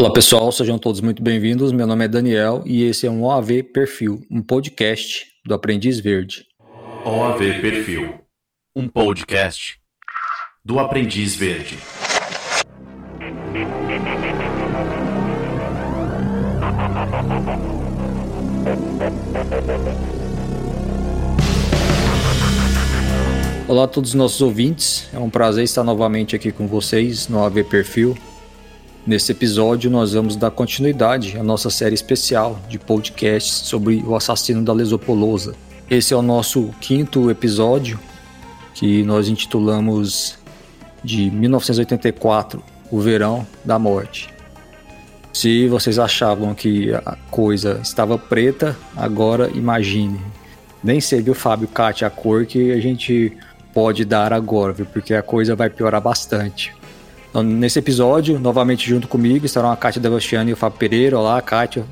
Olá pessoal, sejam todos muito bem-vindos. Meu nome é Daniel e esse é um OAV Perfil, um podcast do Aprendiz Verde. OAV Perfil, um podcast do Aprendiz Verde. Olá a todos os nossos ouvintes, é um prazer estar novamente aqui com vocês no AV Perfil. Nesse episódio, nós vamos dar continuidade à nossa série especial de podcasts sobre o assassino da Lesopolosa. Esse é o nosso quinto episódio, que nós intitulamos de 1984 O Verão da Morte. Se vocês achavam que a coisa estava preta, agora imagine. Nem sei, viu, Fábio, Kátia, a cor que a gente pode dar agora, viu? porque a coisa vai piorar bastante. Então, nesse episódio, novamente junto comigo, estarão a Kátia Devastiani e o Fábio Pereira. Olá, Kátia.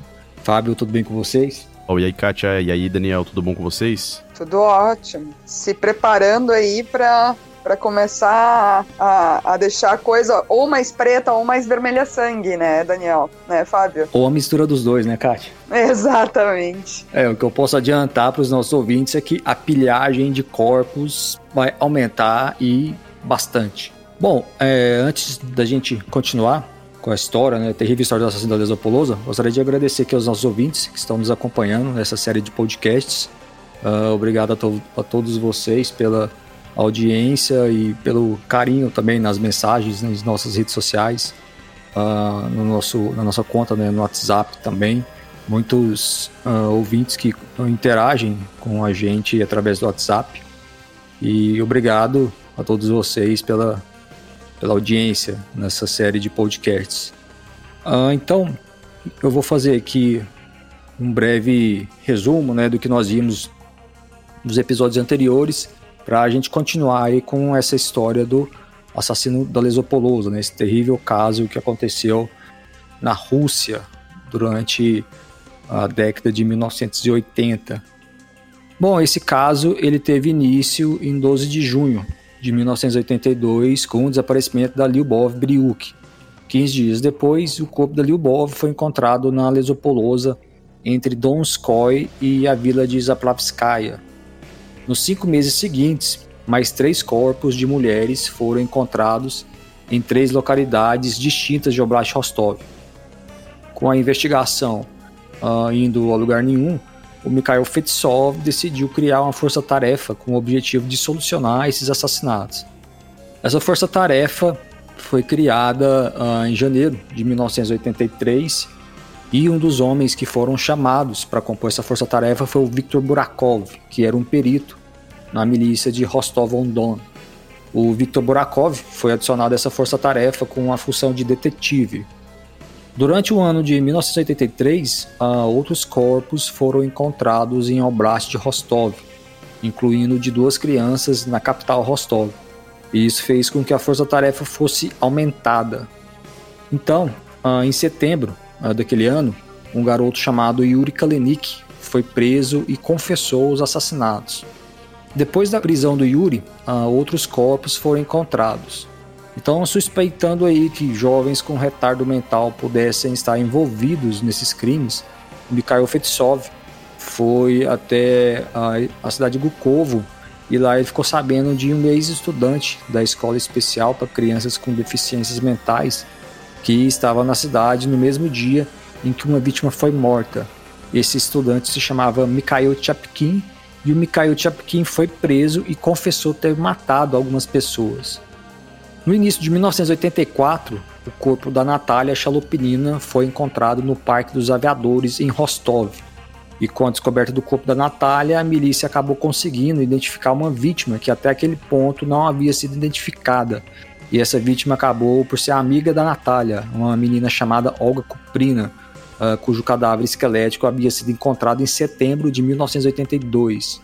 Fábio, tudo bem com vocês? Oh, e aí, Kátia? E aí, Daniel, tudo bom com vocês? Tudo ótimo. Se preparando aí para para começar a, a deixar a coisa ou mais preta ou mais vermelha sangue, né, Daniel? Né, Fábio? Ou a mistura dos dois, né, Kátia? Exatamente. É, o que eu posso adiantar para os nossos ouvintes é que a pilhagem de corpos vai aumentar e bastante. Bom, é, antes da gente continuar com a história, né, a terrível história do assassino da Lesopolosa, gostaria de agradecer aqui aos nossos ouvintes que estão nos acompanhando nessa série de podcasts. Uh, obrigado a, to a todos vocês pela audiência e pelo carinho também nas mensagens nas nossas redes sociais, uh, no nosso, na nossa conta né, no WhatsApp também. Muitos uh, ouvintes que interagem com a gente através do WhatsApp. E obrigado a todos vocês pela, pela audiência nessa série de podcasts. Uh, então, eu vou fazer aqui um breve resumo né, do que nós vimos nos episódios anteriores para a gente continuar aí com essa história do assassino da Lesopolosa, né? Esse terrível caso que aconteceu na Rússia durante a década de 1980. Bom, esse caso ele teve início em 12 de junho de 1982 com o desaparecimento da Lyubov Briuk. 15 dias depois, o corpo da Lyubov foi encontrado na Lesopolosa entre Donskoy e a vila de Zaplavskaya, nos cinco meses seguintes, mais três corpos de mulheres foram encontrados em três localidades distintas de Oblast Rostov. Com a investigação uh, indo a lugar nenhum, o Mikhail Fetsov decidiu criar uma força-tarefa com o objetivo de solucionar esses assassinatos. Essa força-tarefa foi criada uh, em janeiro de 1983 e um dos homens que foram chamados para compor essa força-tarefa foi o Viktor Burakov, que era um perito na milícia de Rostov-on-Don. O Viktor Burakov foi adicionado a essa força-tarefa com a função de detetive. Durante o ano de 1983, uh, outros corpos foram encontrados em Oblast de Rostov, incluindo de duas crianças na capital Rostov. E isso fez com que a força-tarefa fosse aumentada. Então, uh, em setembro uh, daquele ano, um garoto chamado Yuri Kalenik foi preso e confessou os assassinatos. Depois da prisão do Yuri, outros corpos foram encontrados. Então, suspeitando aí que jovens com retardo mental pudessem estar envolvidos nesses crimes, Mikhail Fetsov foi até a, a cidade de Gukovo e lá ele ficou sabendo de um ex-estudante da escola especial para crianças com deficiências mentais que estava na cidade no mesmo dia em que uma vítima foi morta. Esse estudante se chamava Mikhail Chapkin e o Mikhail Chapkin foi preso e confessou ter matado algumas pessoas. No início de 1984, o corpo da Natália Chalopinina foi encontrado no Parque dos Aviadores em Rostov. E com a descoberta do corpo da Natália, a milícia acabou conseguindo identificar uma vítima que até aquele ponto não havia sido identificada. E essa vítima acabou por ser amiga da Natália, uma menina chamada Olga Kuprina, uh, cujo cadáver esquelético havia sido encontrado em setembro de 1982.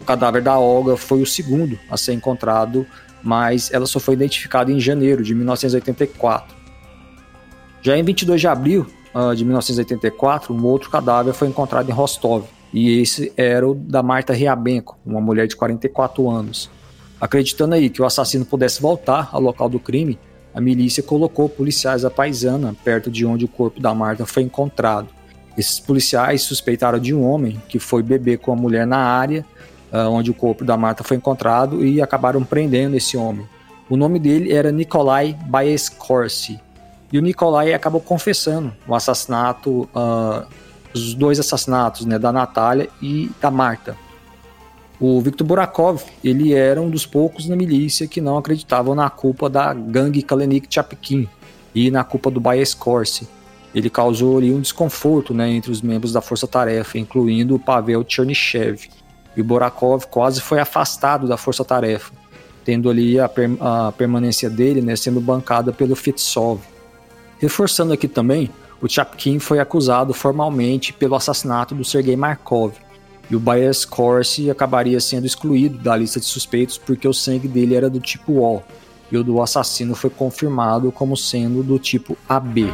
O cadáver da Olga foi o segundo a ser encontrado, mas ela só foi identificada em janeiro de 1984. Já em 22 de abril uh, de 1984, um outro cadáver foi encontrado em Rostov, e esse era o da Marta Riabenko, uma mulher de 44 anos. Acreditando aí que o assassino pudesse voltar ao local do crime, a milícia colocou policiais da paisana perto de onde o corpo da Marta foi encontrado. Esses policiais suspeitaram de um homem que foi beber com a mulher na área onde o corpo da Marta foi encontrado e acabaram prendendo esse homem. O nome dele era Nikolai Baeskorsi. E o Nikolai acabou confessando o assassinato, uh, os dois assassinatos, né, da Natália e da Marta. O Viktor Burakov, ele era um dos poucos na milícia que não acreditavam na culpa da gangue Kalenik Chapkin e na culpa do Baeskorsi. Ele causou ali um desconforto né, entre os membros da força-tarefa, incluindo o Pavel Chernyshevsky e Borakov quase foi afastado da força-tarefa, tendo ali a, per a, permanência dele né, sendo bancada pelo Fitsov. Reforçando aqui também, o Chapkin foi acusado formalmente pelo assassinato do Sergei Markov, e o Bias Corsi acabaria sendo excluído da lista de suspeitos porque o sangue dele era do tipo O, e o do assassino foi confirmado como sendo do tipo AB.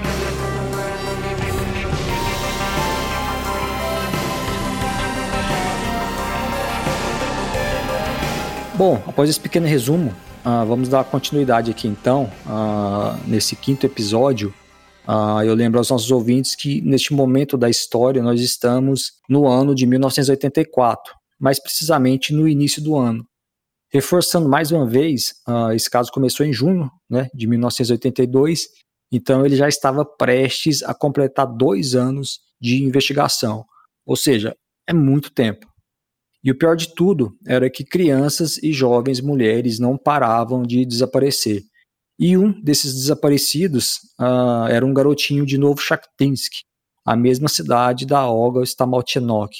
Bom, após esse pequeno resumo, uh, vamos dar continuidade aqui então, uh, nesse quinto episódio. Uh, eu lembro aos nossos ouvintes que neste momento da história nós estamos no ano de 1984, mais precisamente no início do ano. Reforçando mais uma vez, esse caso começou em junho né, de 1982, então ele já estava prestes a completar dois anos de investigação, ou seja, é muito tempo. E o pior de tudo era que crianças e jovens mulheres não paravam de desaparecer. E um desses desaparecidos uh, era um garotinho de Novo a mesma cidade da Olga Stamalchenok.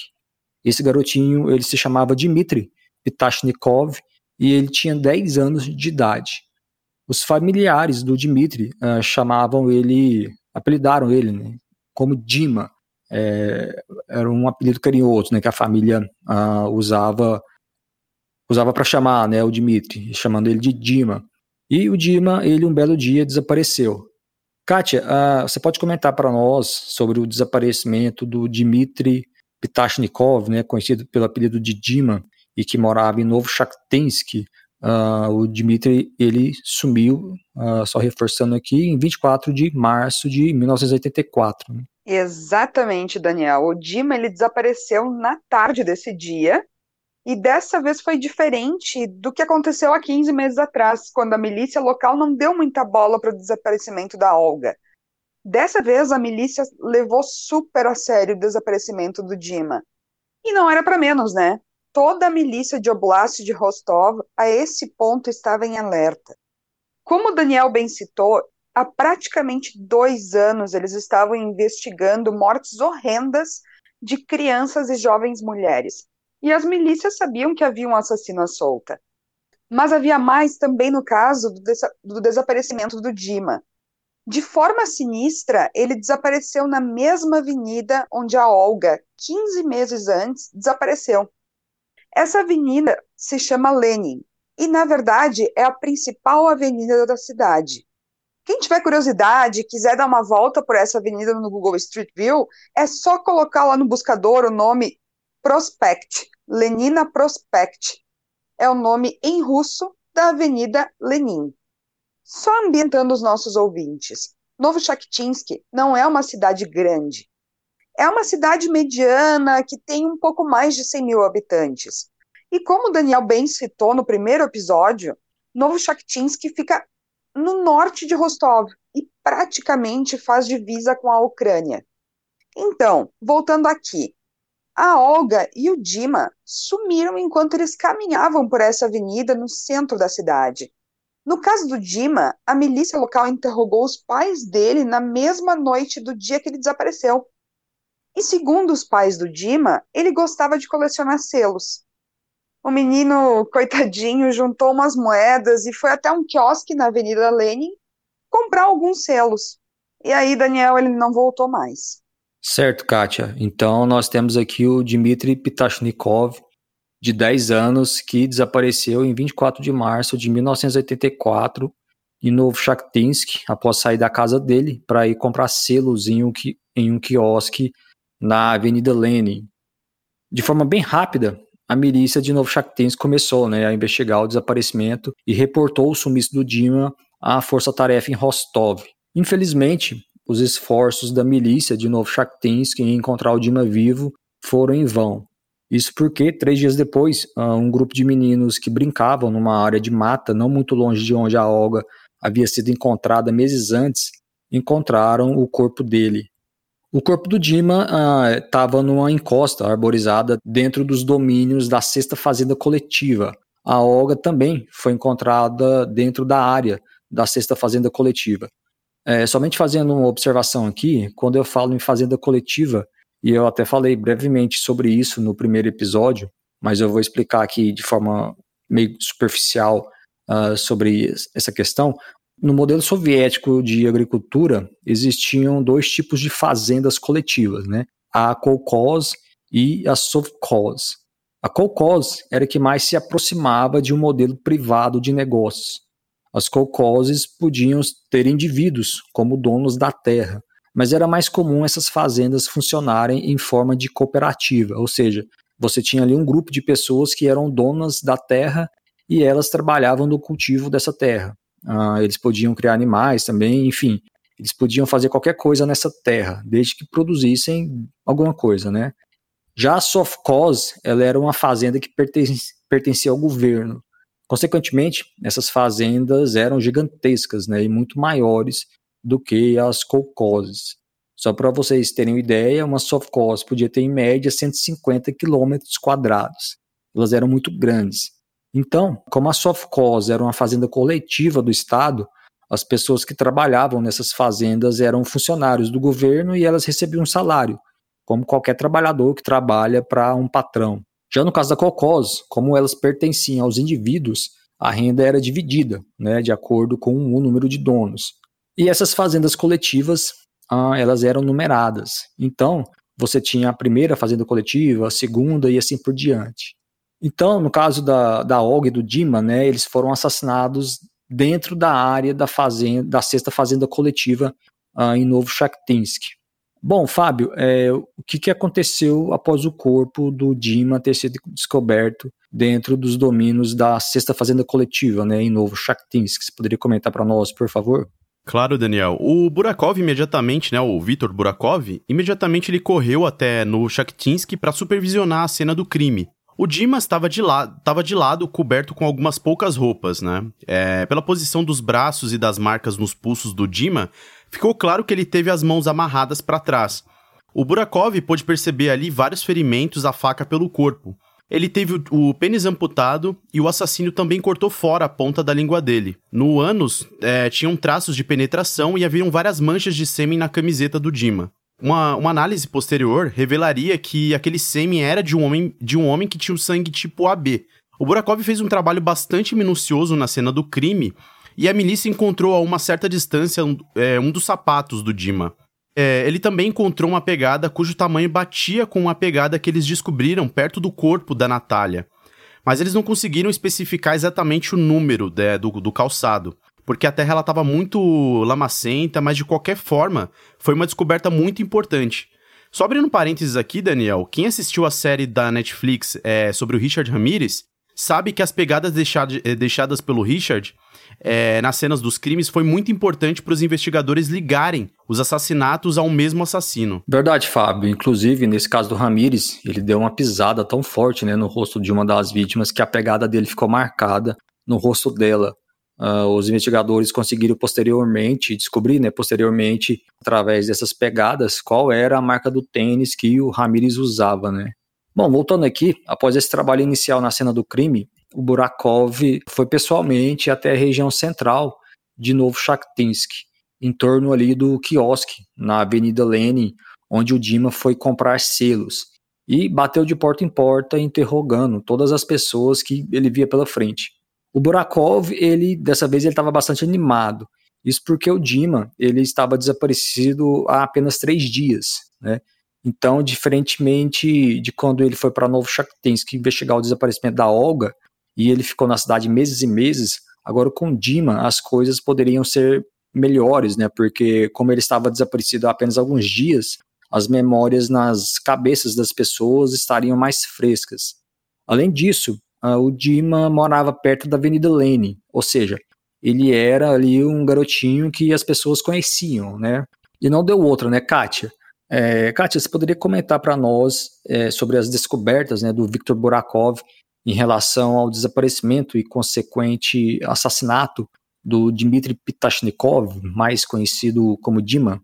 Esse garotinho ele se chamava Dmitry Pitashnikov e ele tinha 10 anos de idade. Os familiares do Dmitry uh, chamavam ele, apelidaram ele né, como Dima, é, era um apelido carinhoso, né, que a família uh, usava usava para chamar, né, o Dmitry, chamando ele de Dima. E o Dima, ele um belo dia desapareceu. Kátia, uh, você pode comentar para nós sobre o desaparecimento do Dmitry Pitashnikov, né, conhecido pelo apelido de Dima, e que morava em Novo Shakhtinsk. Uh, o Dmitry, ele sumiu, uh, só reforçando aqui, em 24 de março de 1984. Né? Exatamente, Daniel. O Dima ele desapareceu na tarde desse dia e dessa vez foi diferente do que aconteceu há 15 meses atrás, quando a milícia local não deu muita bola para o desaparecimento da Olga. Dessa vez a milícia levou super a sério o desaparecimento do Dima. E não era para menos, né? Toda a milícia de Oblast de Rostov a esse ponto estava em alerta. Como Daniel bem citou, há praticamente dois anos eles estavam investigando mortes horrendas de crianças e jovens mulheres. E as milícias sabiam que havia um assassino à solta. Mas havia mais também no caso do, do desaparecimento do Dima. De forma sinistra, ele desapareceu na mesma avenida onde a Olga, 15 meses antes, desapareceu. Essa avenida se chama Lenin e, na verdade, é a principal avenida da cidade. Quem tiver curiosidade quiser dar uma volta por essa avenida no Google Street View, é só colocar lá no buscador o nome Prospect, Lenina Prospect. É o nome em russo da Avenida Lenin. Só ambientando os nossos ouvintes. Novo Shakhtinsk não é uma cidade grande. É uma cidade mediana que tem um pouco mais de 100 mil habitantes. E como Daniel bem citou no primeiro episódio, Novo Shakhtinsk fica no norte de Rostov e praticamente faz divisa com a Ucrânia. Então, voltando aqui, a Olga e o Dima sumiram enquanto eles caminhavam por essa avenida no centro da cidade. No caso do Dima, a milícia local interrogou os pais dele na mesma noite do dia que ele desapareceu. E segundo os pais do Dima, ele gostava de colecionar selos. O menino, coitadinho, juntou umas moedas e foi até um quiosque na Avenida Lenin comprar alguns selos. E aí, Daniel, ele não voltou mais. Certo, Kátia. Então, nós temos aqui o Dmitry Pitashnikov, de 10 anos, que desapareceu em 24 de março de 1984 em Novo Shakhtinsk, após sair da casa dele para ir comprar selos em um, em um quiosque na Avenida Lenin. De forma bem rápida, a milícia de Novo Shakhtinsk começou né, a investigar o desaparecimento e reportou o sumiço do Dima à força-tarefa em Rostov. Infelizmente, os esforços da milícia de Novchakhtinsk em encontrar o Dima vivo foram em vão. Isso porque, três dias depois, ah, um grupo de meninos que brincavam numa área de mata não muito longe de onde a Olga havia sido encontrada meses antes, encontraram o corpo dele. O corpo do Dima estava ah, numa encosta arborizada dentro dos domínios da sexta fazenda coletiva. A Olga também foi encontrada dentro da área da sexta fazenda coletiva. É, somente fazendo uma observação aqui, quando eu falo em fazenda coletiva, e eu até falei brevemente sobre isso no primeiro episódio, mas eu vou explicar aqui de forma meio superficial uh, sobre essa questão. No modelo soviético de agricultura, existiam dois tipos de fazendas coletivas, né? A kolkhoz e a sovkhoz. A kolkhoz era a que mais se aproximava de um modelo privado de negócios. As kolkhozes podiam ter indivíduos como donos da terra, mas era mais comum essas fazendas funcionarem em forma de cooperativa, ou seja, você tinha ali um grupo de pessoas que eram donas da terra e elas trabalhavam no cultivo dessa terra. Ah, eles podiam criar animais também, enfim, eles podiam fazer qualquer coisa nessa terra, desde que produzissem alguma coisa, né? Já a Sovkhoz, ela era uma fazenda que pertencia ao governo. Consequentemente, essas fazendas eram gigantescas né, e muito maiores do que as kolkhozes. Só para vocês terem uma ideia, uma sovkhoz podia ter em média 150 quilômetros quadrados. Elas eram muito grandes. Então, como a sovkhoz era uma fazenda coletiva do Estado, as pessoas que trabalhavam nessas fazendas eram funcionários do governo e elas recebiam um salário, como qualquer trabalhador que trabalha para um patrão. Já no caso da Cocós, como elas pertenciam aos indivíduos, a renda era dividida, né, de acordo com o número de donos. E essas fazendas coletivas, ah, elas eram numeradas. Então, você tinha a primeira fazenda coletiva, a segunda e assim por diante. Então, no caso da, da Og e do Dima, né, eles foram assassinados dentro da área da fazenda, da sexta fazenda coletiva ah, em Novo Shakhtinsk. Bom, Fábio, é, o que, que aconteceu após o corpo do Dima ter sido descoberto dentro dos domínios da sexta fazenda coletiva, né, em Novo Shakhtinsk? Você poderia comentar para nós, por favor? Claro, Daniel. O Burakov imediatamente, né, o Vitor Burakov, imediatamente ele correu até no Shakhtinsk para supervisionar a cena do crime. O Dimas estava de, la de lado, coberto com algumas poucas roupas, né? É, pela posição dos braços e das marcas nos pulsos do Dima, ficou claro que ele teve as mãos amarradas para trás. O Burakov pôde perceber ali vários ferimentos à faca pelo corpo. Ele teve o, o pênis amputado e o assassino também cortou fora a ponta da língua dele. No ânus, é, tinham traços de penetração e haviam várias manchas de sêmen na camiseta do Dima. Uma, uma análise posterior revelaria que aquele sêmen era de um homem, de um homem que tinha o sangue tipo AB. O Burakov fez um trabalho bastante minucioso na cena do crime e a milícia encontrou a uma certa distância um, é, um dos sapatos do Dima. É, ele também encontrou uma pegada cujo tamanho batia com uma pegada que eles descobriram perto do corpo da Natália. Mas eles não conseguiram especificar exatamente o número né, do, do calçado, porque a terra estava muito lamacenta, mas de qualquer forma, foi uma descoberta muito importante. Só abrindo parênteses aqui, Daniel, quem assistiu a série da Netflix é, sobre o Richard Ramirez sabe que as pegadas deixad eh, deixadas pelo Richard é, nas cenas dos crimes foi muito importante para os investigadores ligarem os assassinatos ao mesmo assassino. Verdade, Fábio. Inclusive, nesse caso do Ramires, ele deu uma pisada tão forte né, no rosto de uma das vítimas que a pegada dele ficou marcada no rosto dela. Uh, os investigadores conseguiram posteriormente descobrir, né, posteriormente, através dessas pegadas, qual era a marca do tênis que o Ramires usava, né? Bom, voltando aqui, após esse trabalho inicial na cena do crime, o Burakov foi pessoalmente até a região central de Novo Shakhtinsk, em torno ali do quiosque, na Avenida Lenin, onde o Dima foi comprar selos, e bateu de porta em porta interrogando todas as pessoas que ele via pela frente. O Burakov, ele dessa vez ele estava bastante animado. Isso porque o Dima ele estava desaparecido há apenas três dias, né? Então, diferentemente de quando ele foi para Novo Shakhtinsk investigar o desaparecimento da Olga, e ele ficou na cidade meses e meses, agora com Dima as coisas poderiam ser melhores, né? Porque como ele estava desaparecido há apenas alguns dias, as memórias nas cabeças das pessoas estariam mais frescas. Além disso, o Dima morava perto da Avenida Lene, ou seja, ele era ali um garotinho que as pessoas conheciam, né? E não deu outra, né, Kátia? É, Kátia, você poderia comentar para nós é, sobre as descobertas né, do Viktor Burakov em relação ao desaparecimento e consequente assassinato do Dmitry Pitashnikov, mais conhecido como Dima?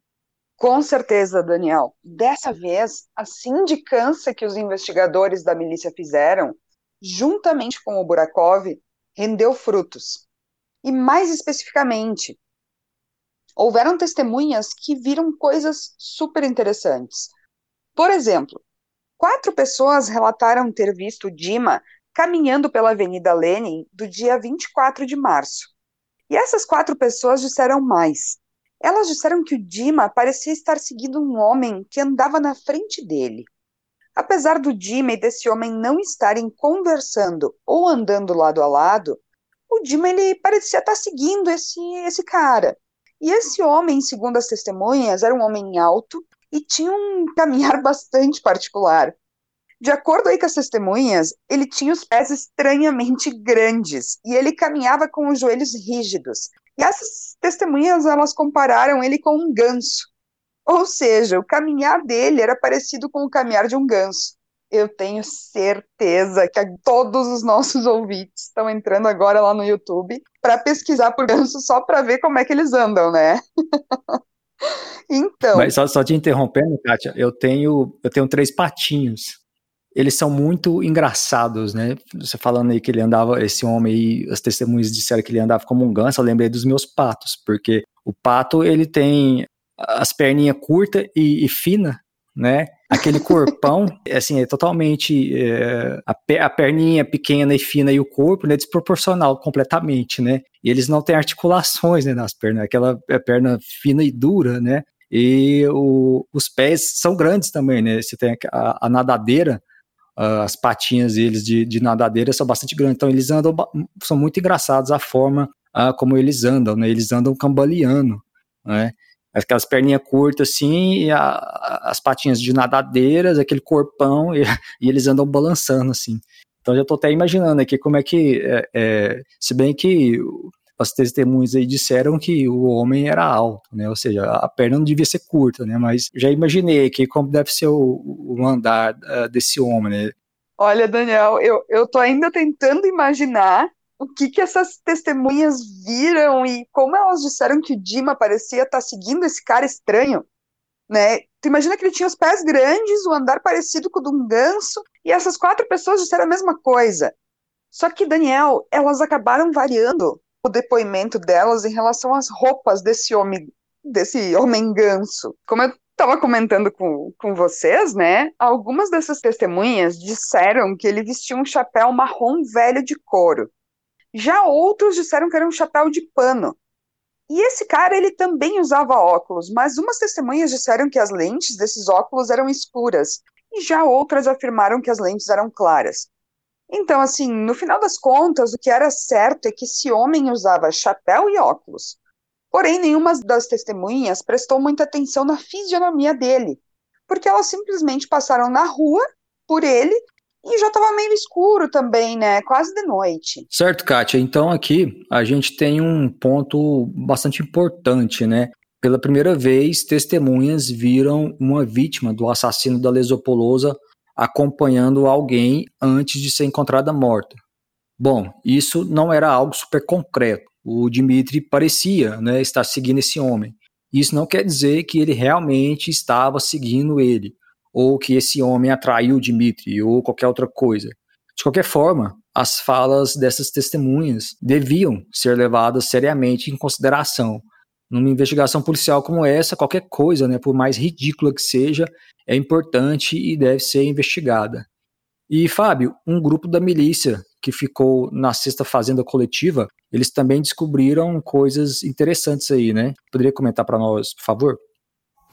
Com certeza, Daniel. Dessa vez, a sindicância que os investigadores da milícia fizeram, juntamente com o Burakov, rendeu frutos. E mais especificamente, houveram testemunhas que viram coisas super interessantes. Por exemplo, quatro pessoas relataram ter visto Dima caminhando pela Avenida Lenin do dia 24 de março. E essas quatro pessoas disseram mais. Elas disseram que o Dima parecia estar seguindo um homem que andava na frente dele. Apesar do Dima e desse homem não estarem conversando ou andando lado a lado, o Dima ele parecia estar seguindo esse, esse cara. E esse homem, segundo as testemunhas, era um homem alto e tinha um caminhar bastante particular. De acordo aí com as testemunhas, ele tinha os pés estranhamente grandes e ele caminhava com os joelhos rígidos, e essas testemunhas, elas compararam ele com um ganso. Ou seja, o caminhar dele era parecido com o caminhar de um ganso. Eu tenho certeza que todos os nossos ouvintes estão entrando agora lá no YouTube para pesquisar por ganso só para ver como é que eles andam, né? então. Mas só, só te interrompendo, Kátia, eu tenho, eu tenho três patinhos eles são muito engraçados, né? Você falando aí que ele andava, esse homem aí, as testemunhas disseram que ele andava como um ganso, eu lembrei dos meus patos, porque o pato, ele tem as perninhas curtas e, e fina, né? Aquele corpão, assim, é totalmente é, a, a, perninha pequena e fina e o corpo, né, desproporcional completamente, né? E eles não têm articulações, né, nas pernas, aquela é perna fina e dura, né? E o, os pés são grandes também, né? Você tem a, a nadadeira, as patinhas deles de, de, nadadeira são bastante grandes, então eles andam, são muito engraçados a forma como eles andam, né? Eles andam cambaleando, né? Aquelas perninhas curtas assim, e a, as patinhas de nadadeiras, aquele corpão, e, e, eles andam balançando assim. Então já estou até imaginando aqui como é que, é, é, se bem que as testemunhas aí disseram que o homem era alto, né? Ou seja, a perna não devia ser curta, né? Mas já imaginei aqui como deve ser o, o andar uh, desse homem, né? Olha, Daniel, eu, eu tô ainda tentando imaginar o que que essas testemunhas viram e como elas disseram que o Dima parecia estar tá seguindo esse cara estranho, né? Tu imagina que ele tinha os pés grandes, o andar parecido com o de um ganso, e essas quatro pessoas disseram a mesma coisa. Só que, Daniel, elas acabaram variando o depoimento delas em relação às roupas desse homem, desse homem ganso. Como eu estava comentando com, com vocês, né? Algumas dessas testemunhas disseram que ele vestia um chapéu marrom velho de couro. Já outros disseram que era um chapéu de pano. E esse cara, ele também usava óculos, mas umas testemunhas disseram que as lentes desses óculos eram escuras, e já outras afirmaram que as lentes eram claras. Então, assim, no final das contas, o que era certo é que esse homem usava chapéu e óculos. Porém, nenhuma das testemunhas prestou muita atenção na fisionomia dele, porque elas simplesmente passaram na rua por ele e já estava meio escuro também, né? Quase de noite. Certo, Kátia. Então aqui a gente tem um ponto bastante importante, né? Pela primeira vez, testemunhas viram uma vítima do assassino da Lesopolosa acompanhando alguém antes de ser encontrada morta. Bom, isso não era algo super concreto. O Dmitry parecia né, estar seguindo esse homem. Isso não quer dizer que ele realmente estava seguindo ele, ou que esse homem atraiu o Dmitry, ou qualquer outra coisa. De qualquer forma, as falas dessas testemunhas deviam ser levadas seriamente em consideração, numa investigação policial como essa, qualquer coisa, né, por mais ridícula que seja, é importante e deve ser investigada. E, Fábio, um grupo da milícia que ficou na sexta fazenda coletiva, eles também descobriram coisas interessantes aí, né? Poderia comentar para nós, por favor?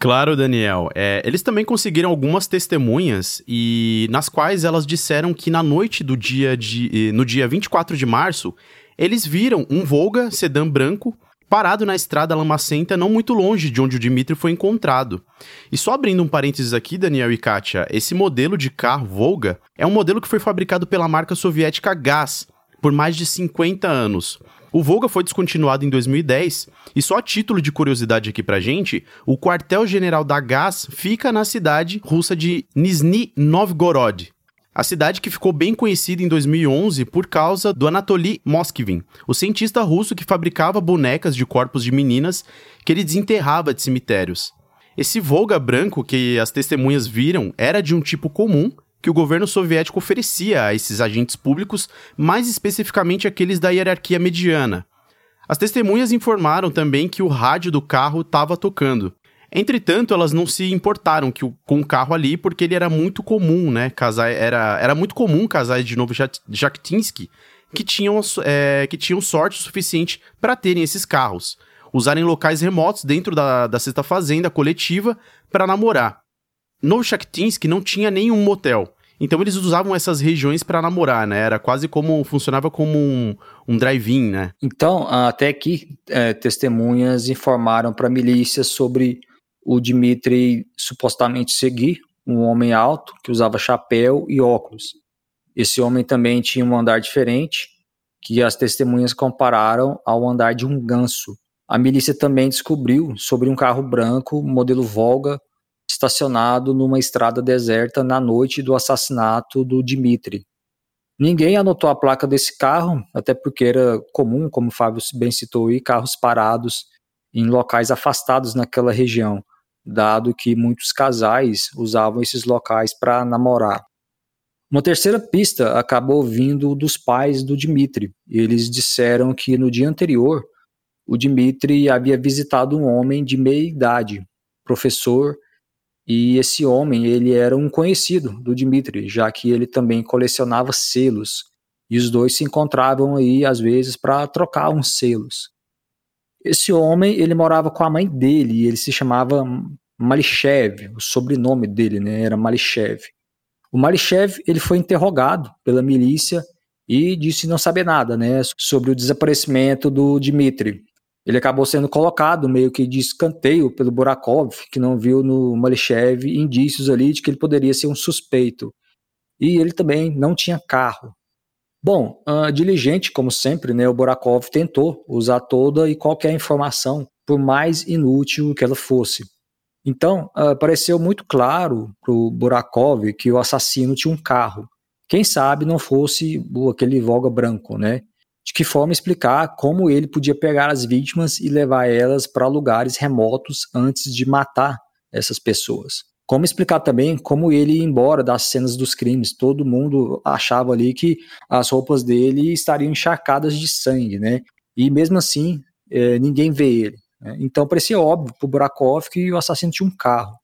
Claro, Daniel. É, eles também conseguiram algumas testemunhas e nas quais elas disseram que na noite do dia de, no dia 24 de março, eles viram um Volga sedã branco parado na estrada lamacenta não muito longe de onde o Dimitri foi encontrado. E só abrindo um parênteses aqui, Daniel e Kátia, esse modelo de carro Volga é um modelo que foi fabricado pela marca soviética Gaz, por mais de 50 anos. O Volga foi descontinuado em 2010 e só a título de curiosidade aqui pra gente, o quartel-general da Gaz fica na cidade russa de Nizhny Novgorod. A cidade que ficou bem conhecida em 2011 por causa do Anatoly Moskvin, o cientista russo que fabricava bonecas de corpos de meninas que ele desenterrava de cemitérios. Esse Volga branco que as testemunhas viram era de um tipo comum que o governo soviético oferecia a esses agentes públicos, mais especificamente aqueles da hierarquia mediana. As testemunhas informaram também que o rádio do carro estava tocando. Entretanto, elas não se importaram que com o carro ali, porque ele era muito comum, né? Casar, era, era muito comum casais de Novo Jaktinsky que tinham, é, que tinham sorte suficiente para terem esses carros. Usarem locais remotos dentro da, da sexta fazenda coletiva para namorar. No Shakhtinsk não tinha nenhum motel. Então eles usavam essas regiões para namorar, né? Era quase como funcionava como um, um drive-in, né? Então, até aqui, é, testemunhas informaram para a milícia sobre o Dmitry supostamente seguir um homem alto que usava chapéu e óculos. Esse homem também tinha um andar diferente, que as testemunhas compararam ao andar de um ganso. A milícia também descobriu sobre um carro branco, modelo Volga, estacionado numa estrada deserta na noite do assassinato do Dimitri. Ninguém anotou a placa desse carro, até porque era comum, como o Fábio bem citou, aí, carros parados em locais afastados naquela região, dado que muitos casais usavam esses locais para namorar. Uma terceira pista acabou vindo dos pais do Dimitri. Eles disseram que no dia anterior, o Dimitri havia visitado um homem de meia idade, professor e esse homem, ele era um conhecido do Dmitri, já que ele também colecionava selos. E os dois se encontravam aí às vezes para trocar uns selos. Esse homem, ele morava com a mãe dele, e ele se chamava Malichev, o sobrenome dele, né, era Malichev. O Malichev, ele foi interrogado pela milícia e disse não saber nada, né, sobre o desaparecimento do Dmitri. Ele acabou sendo colocado meio que de escanteio pelo Burakov, que não viu no Malichev indícios ali de que ele poderia ser um suspeito. E ele também não tinha carro. Bom, uh, diligente, como sempre, né, o Burakov tentou usar toda e qualquer informação, por mais inútil que ela fosse. Então, uh, pareceu muito claro para o Burakov que o assassino tinha um carro. Quem sabe não fosse aquele Volga branco, né? De que forma explicar como ele podia pegar as vítimas e levar elas para lugares remotos antes de matar essas pessoas. Como explicar também como ele ia embora das cenas dos crimes. Todo mundo achava ali que as roupas dele estariam encharcadas de sangue, né? E mesmo assim, é, ninguém vê ele. Né? Então parecia óbvio para o Burakov que o assassino tinha um carro.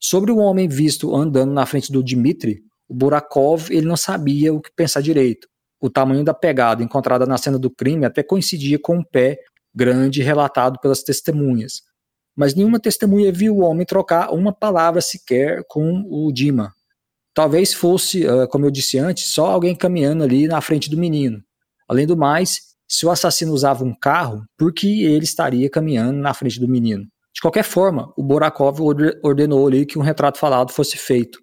Sobre o homem visto andando na frente do Dmitri, o Burakov ele não sabia o que pensar direito o tamanho da pegada encontrada na cena do crime até coincidia com um pé grande relatado pelas testemunhas. Mas nenhuma testemunha viu o homem trocar uma palavra sequer com o Dima. Talvez fosse, ah, como eu disse antes, só alguém caminhando ali na frente do menino. Além do mais, se o assassino usava um carro, por que ele estaria caminhando na frente do menino? De qualquer forma, o Borakov ordenou ali que um retrato falado fosse feito.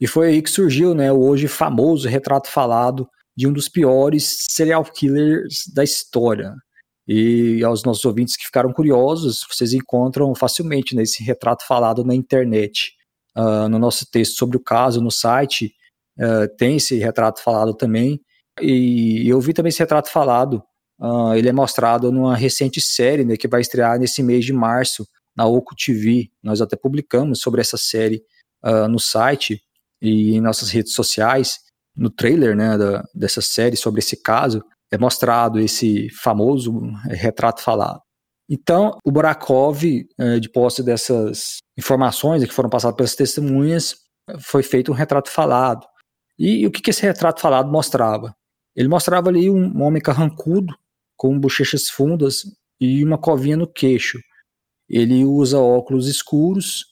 E foi aí que surgiu né, o hoje famoso retrato falado de um dos piores serial killers da história. E aos nossos ouvintes que ficaram curiosos, vocês encontram facilmente nesse retrato falado na internet. Uh, no nosso texto sobre o caso no site, uh, tem esse retrato falado também. E eu vi também esse retrato falado. Uh, ele é mostrado numa recente série né, que vai estrear nesse mês de março na Oco TV. Nós até publicamos sobre essa série no site e em nossas redes sociais no trailer né, da, dessa série sobre esse caso, é mostrado esse famoso retrato falado. Então, o Borakov, é, de posse dessas informações que foram passadas pelas testemunhas, foi feito um retrato falado. E, e o que, que esse retrato falado mostrava? Ele mostrava ali um homem carrancudo, com bochechas fundas e uma covinha no queixo. Ele usa óculos escuros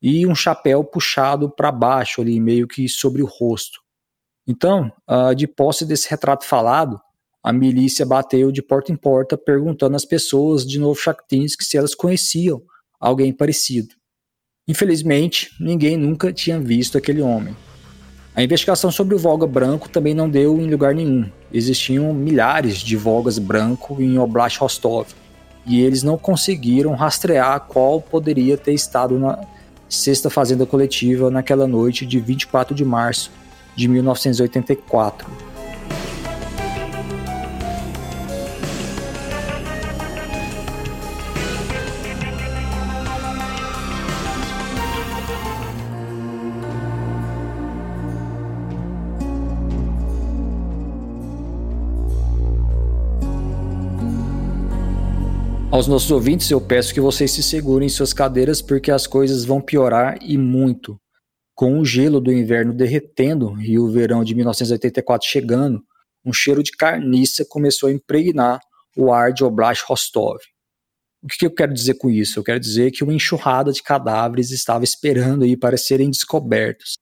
e um chapéu puxado para baixo ali, meio que sobre o rosto. Então, uh, de posse desse retrato falado, a milícia bateu de porta em porta perguntando às pessoas de Novo Shakhtinsk se elas conheciam alguém parecido. Infelizmente, ninguém nunca tinha visto aquele homem. A investigação sobre o Volga branco também não deu em lugar nenhum. Existiam milhares de Volgas branco em Oblast Rostov, e eles não conseguiram rastrear qual poderia ter estado na sexta fazenda coletiva naquela noite de 24 de março de 1984. Aos nossos ouvintes, eu peço que vocês se segurem em suas cadeiras porque as coisas vão piorar e muito. Com o gelo do inverno derretendo e o verão de 1984 chegando, um cheiro de carniça começou a impregnar o ar de Oblast Rostov. O que, eu quero dizer com isso? Eu quero dizer que uma enxurrada de cadáveres estava esperando aí para serem descobertos.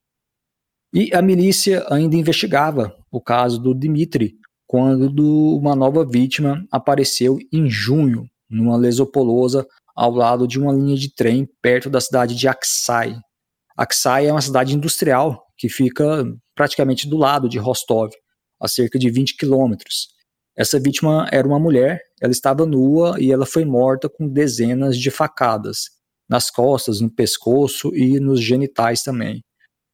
E a milícia ainda investigava o caso do Dmitri, quando uma nova vítima apareceu em junho numa lesopolosa ao lado de uma linha de trem perto da cidade de Aksai. Aksai é uma cidade industrial que fica praticamente do lado de Rostov, a cerca de 20 quilômetros. Essa vítima era uma mulher, ela estava nua e ela foi morta com dezenas de facadas, nas costas, no pescoço e nos genitais também.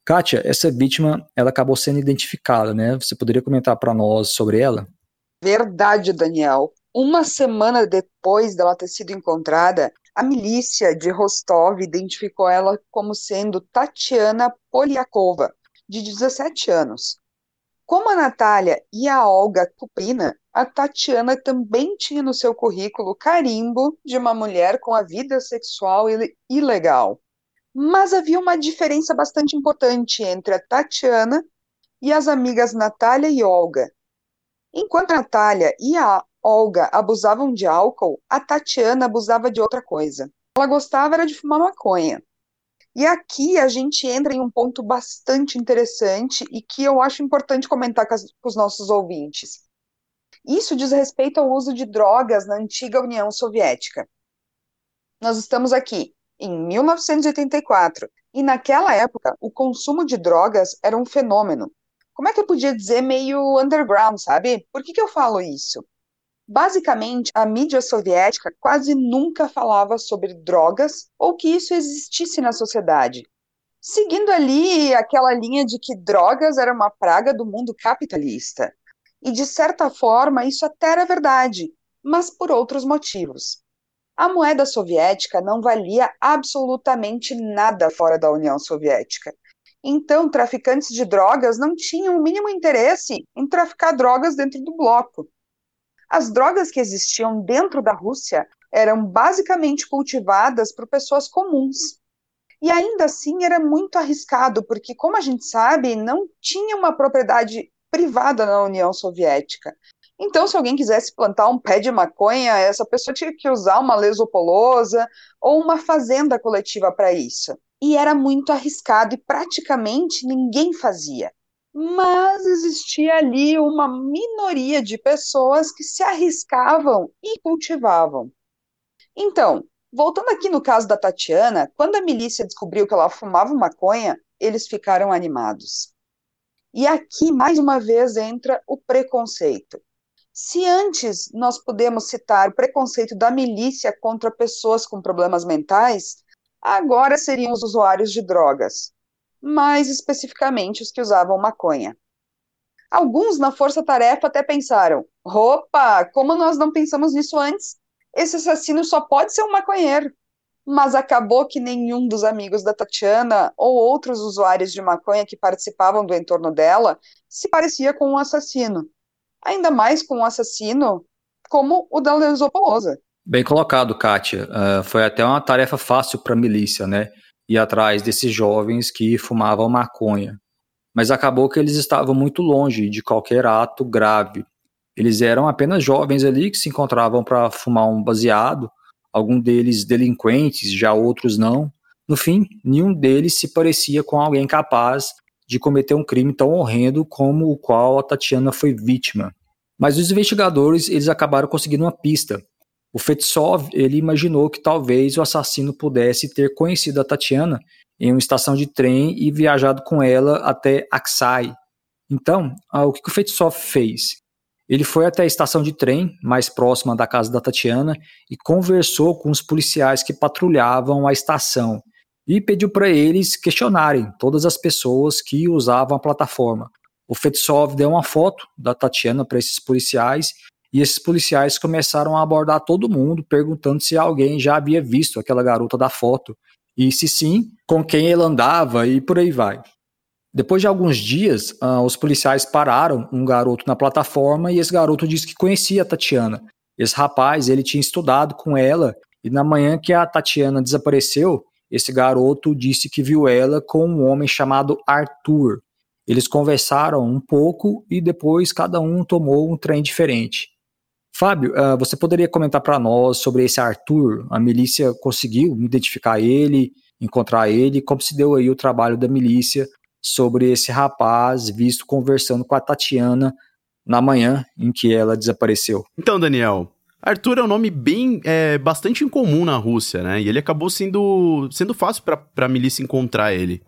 Kátia, essa vítima, ela acabou sendo identificada, né? Você poderia comentar para nós sobre ela? Verdade, Daniel. Uma semana depois dela ter sido encontrada, a milícia de Rostov identificou ela como sendo Tatiana Polyakova, de 17 anos. Como a Natália e a Olga Kuprina, a Tatiana também tinha no seu currículo carimbo de uma mulher com a vida sexual ilegal. Mas havia uma diferença bastante importante entre a Tatiana e as amigas Natália e Olga. Enquanto a Natália e a Olga abusavam de álcool, a Tatiana abusava de outra coisa. Ela gostava era de fumar maconha. E aqui a gente entra em um ponto bastante interessante e que eu acho importante comentar com, as, com os nossos ouvintes. Isso diz respeito ao uso de drogas na antiga União Soviética. Nós estamos aqui em 1984 e naquela época o consumo de drogas era um fenômeno. Como é que eu podia dizer meio underground, sabe? Por que, que eu falo isso? Basicamente, a mídia soviética quase nunca falava sobre drogas ou que isso existisse na sociedade, seguindo ali aquela linha de que drogas era uma praga do mundo capitalista. E de certa forma, isso até era verdade, mas por outros motivos. A moeda soviética não valia absolutamente nada fora da União Soviética. Então, traficantes de drogas não tinham o mínimo interesse em traficar drogas dentro do bloco. As drogas que existiam dentro da Rússia eram basicamente cultivadas por pessoas comuns. E ainda assim era muito arriscado, porque, como a gente sabe, não tinha uma propriedade privada na União Soviética. Então, se alguém quisesse plantar um pé de maconha, essa pessoa tinha que usar uma lesopolosa ou uma fazenda coletiva para isso. E era muito arriscado e praticamente ninguém fazia mas existia ali uma minoria de pessoas que se arriscavam e cultivavam. Então, voltando aqui no caso da Tatiana, quando a milícia descobriu que ela fumava maconha, eles ficaram animados. E aqui, mais uma vez, entra o preconceito. Se antes nós podemos citar o preconceito da milícia contra pessoas com problemas mentais, agora seriam os usuários de drogas mais especificamente os que usavam maconha. Alguns na força-tarefa até pensaram: opa, como nós não pensamos nisso antes? Esse assassino só pode ser um maconheiro. Mas acabou que nenhum dos amigos da Tatiana ou outros usuários de maconha que participavam do entorno dela se parecia com um assassino. Ainda mais com um assassino como o da Lesopolosa. Bem colocado, Kátia. Uh, foi até uma tarefa fácil para a milícia, né? Ir atrás desses jovens que fumavam maconha. Mas acabou que eles estavam muito longe de qualquer ato grave. Eles eram apenas jovens ali que se encontravam para fumar um baseado, algum deles delinquentes, já outros não. No fim, nenhum deles se parecia com alguém capaz de cometer um crime tão horrendo como o qual a Tatiana foi vítima. Mas os investigadores eles acabaram conseguindo uma pista o Fetsov ele imaginou que talvez o assassino pudesse ter conhecido a Tatiana em uma estação de trem e viajado com ela até Aksai. Então, ah, o que o Fetisov fez? Ele foi até a estação de trem, mais próxima da casa da Tatiana, e conversou com os policiais que patrulhavam a estação e pediu para eles questionarem todas as pessoas que usavam a plataforma. O Fetsov deu uma foto da Tatiana para esses policiais e esses policiais começaram a abordar todo mundo, perguntando se alguém já havia visto aquela garota da foto e se sim, com quem ela andava e por aí vai. Depois de alguns dias, uh, os policiais pararam um garoto na plataforma e esse garoto disse que conhecia a Tatiana. Esse rapaz, ele tinha estudado com ela e na manhã que a Tatiana desapareceu, esse garoto disse que viu ela com um homem chamado Arthur. Eles conversaram um pouco e depois cada um tomou um trem diferente. Fábio, uh, você poderia comentar para nós sobre esse Arthur? A milícia conseguiu identificar ele, encontrar ele? Como se deu aí o trabalho da milícia sobre esse rapaz visto conversando com a Tatiana na manhã em que ela desapareceu? Então, Daniel, Arthur é um nome bem, é, bastante incomum na Rússia, né? E ele acabou sendo, sendo fácil para a milícia encontrar ele.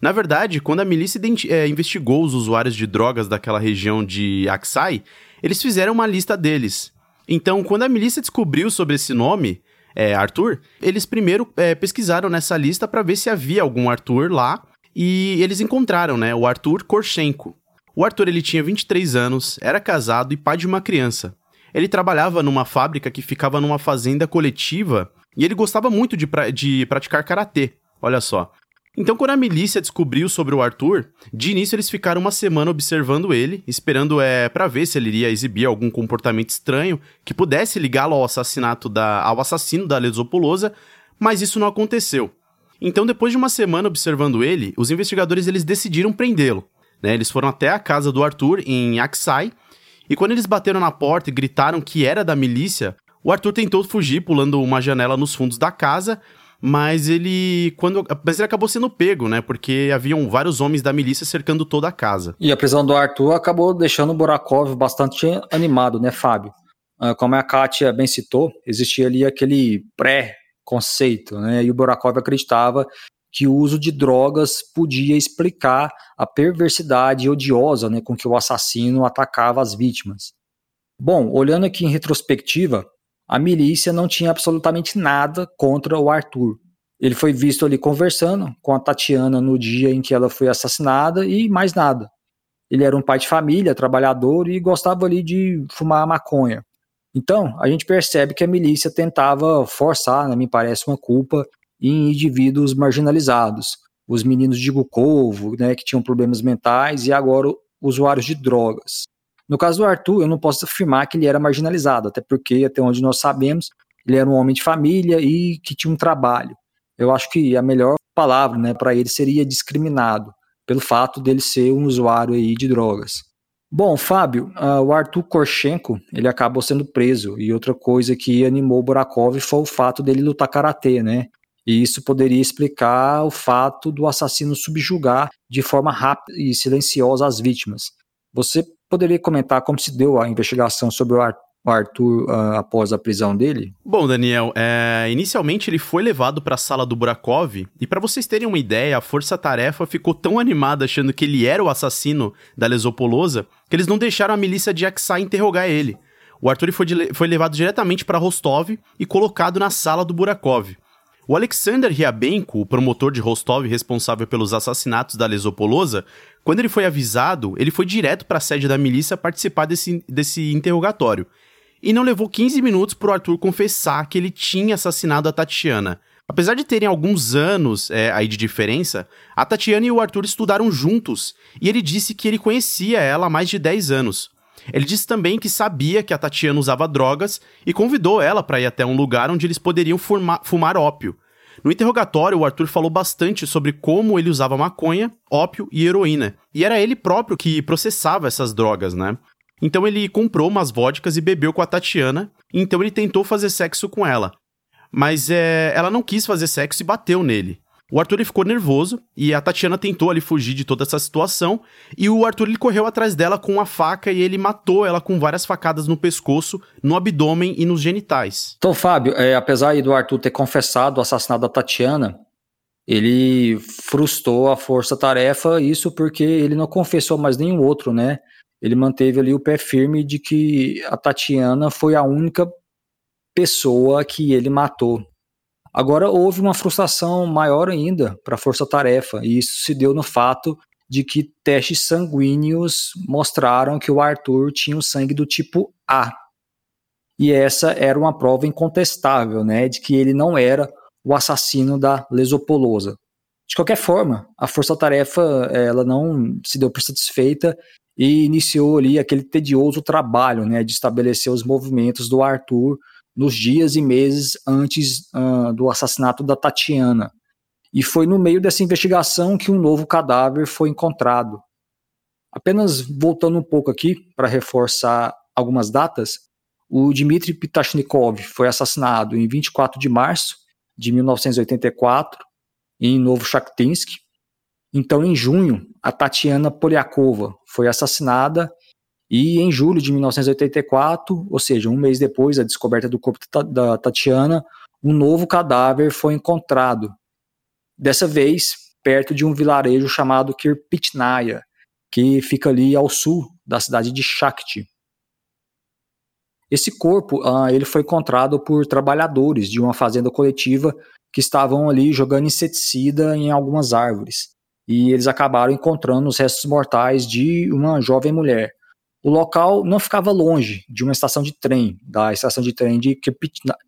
Na verdade, quando a milícia é, investigou os usuários de drogas daquela região de Aksai, eles fizeram uma lista deles. Então, quando a milícia descobriu sobre esse nome, é, Arthur, eles primeiro é, pesquisaram nessa lista para ver se havia algum Arthur lá e eles encontraram, né, o Arthur Korchenko. O Arthur ele tinha 23 anos, era casado e pai de uma criança. Ele trabalhava numa fábrica que ficava numa fazenda coletiva e ele gostava muito de, pra de praticar karatê. Olha só. Então, quando a milícia descobriu sobre o Arthur, de início eles ficaram uma semana observando ele, esperando é para ver se ele iria exibir algum comportamento estranho que pudesse ligá-lo ao assassinato da ao assassino da Lesopolosa, mas isso não aconteceu. Então, depois de uma semana observando ele, os investigadores eles decidiram prendê-lo. Né? Eles foram até a casa do Arthur em Aksai e quando eles bateram na porta e gritaram que era da milícia, o Arthur tentou fugir pulando uma janela nos fundos da casa, mas ele quando mas ele acabou sendo pego, né? Porque haviam vários homens da milícia cercando toda a casa. E a prisão do Arthur acabou deixando o Burakov bastante animado, né, Fábio? Ah, como a Kátia bem citou, existia ali aquele pré-conceito, né? E o Burakov acreditava que o uso de drogas podia explicar a perversidade odiosa né, com que o assassino atacava as vítimas. Bom, olhando aqui em retrospectiva, a milícia não tinha absolutamente nada contra o Arthur. Ele foi visto ali conversando com a Tatiana no dia em que ela foi assassinada e mais nada. Ele era um pai de família, trabalhador e gostava ali de fumar maconha. Então, a gente percebe que a milícia tentava forçar, né, me parece, uma culpa em indivíduos marginalizados, os meninos de Gukovo, né, que tinham problemas mentais e agora usuários de drogas. No caso do Arthur, eu não posso afirmar que ele era marginalizado, até porque, até onde nós sabemos, ele era um homem de família e que tinha um trabalho. Eu acho que a melhor palavra né, para ele seria discriminado, pelo fato dele ser um usuário aí de drogas. Bom, Fábio, uh, o Arthur Korchenko, ele acabou sendo preso, e outra coisa que animou Burakov foi o fato dele lutar karatê, né? E isso poderia explicar o fato do assassino subjugar de forma rápida e silenciosa as vítimas. Você poderia comentar como se deu a investigação sobre o Arthur uh, após a prisão dele? Bom, Daniel, é, inicialmente ele foi levado para a sala do Burakov e para vocês terem uma ideia, a força-tarefa ficou tão animada achando que ele era o assassino da Lesopolosa que eles não deixaram a milícia de Aksai interrogar ele. O Arthur foi, de, foi levado diretamente para Rostov e colocado na sala do Burakov. O Alexander Riabenko, o promotor de Rostov responsável pelos assassinatos da Lesopolosa, quando ele foi avisado, ele foi direto para a sede da milícia participar desse, desse interrogatório. E não levou 15 minutos para o Arthur confessar que ele tinha assassinado a Tatiana. Apesar de terem alguns anos é, aí de diferença, a Tatiana e o Arthur estudaram juntos, e ele disse que ele conhecia ela há mais de 10 anos. Ele disse também que sabia que a Tatiana usava drogas e convidou ela para ir até um lugar onde eles poderiam fumar, fumar ópio. No interrogatório, o Arthur falou bastante sobre como ele usava maconha, ópio e heroína. E era ele próprio que processava essas drogas, né? Então ele comprou umas vodkas e bebeu com a Tatiana, então ele tentou fazer sexo com ela. Mas é, ela não quis fazer sexo e bateu nele. O Arthur ele ficou nervoso e a Tatiana tentou ali fugir de toda essa situação e o Arthur ele correu atrás dela com a faca e ele matou ela com várias facadas no pescoço, no abdômen e nos genitais. Então, Fábio, é, apesar do Arthur ter confessado o assassinato da Tatiana, ele frustrou a força-tarefa, isso porque ele não confessou mais nenhum outro, né? Ele manteve ali o pé firme de que a Tatiana foi a única pessoa que ele matou. Agora houve uma frustração maior ainda para a força-tarefa, e isso se deu no fato de que testes sanguíneos mostraram que o Arthur tinha o sangue do tipo A. E essa era uma prova incontestável, né, de que ele não era o assassino da Lesopolosa. De qualquer forma, a força-tarefa ela não se deu por satisfeita e iniciou ali aquele tedioso trabalho, né, de estabelecer os movimentos do Arthur nos dias e meses antes uh, do assassinato da Tatiana. E foi no meio dessa investigação que um novo cadáver foi encontrado. Apenas voltando um pouco aqui para reforçar algumas datas, o Dmitry Pitashnikov foi assassinado em 24 de março de 1984 em Novo Shakhtinsk. Então, em junho, a Tatiana Polyakova foi assassinada e em julho de 1984, ou seja, um mês depois da descoberta do corpo da Tatiana, um novo cadáver foi encontrado. Dessa vez, perto de um vilarejo chamado Kirpitnaya, que fica ali ao sul da cidade de Shakti. Esse corpo uh, ele foi encontrado por trabalhadores de uma fazenda coletiva que estavam ali jogando inseticida em algumas árvores. E eles acabaram encontrando os restos mortais de uma jovem mulher. O local não ficava longe de uma estação de trem, da estação de trem de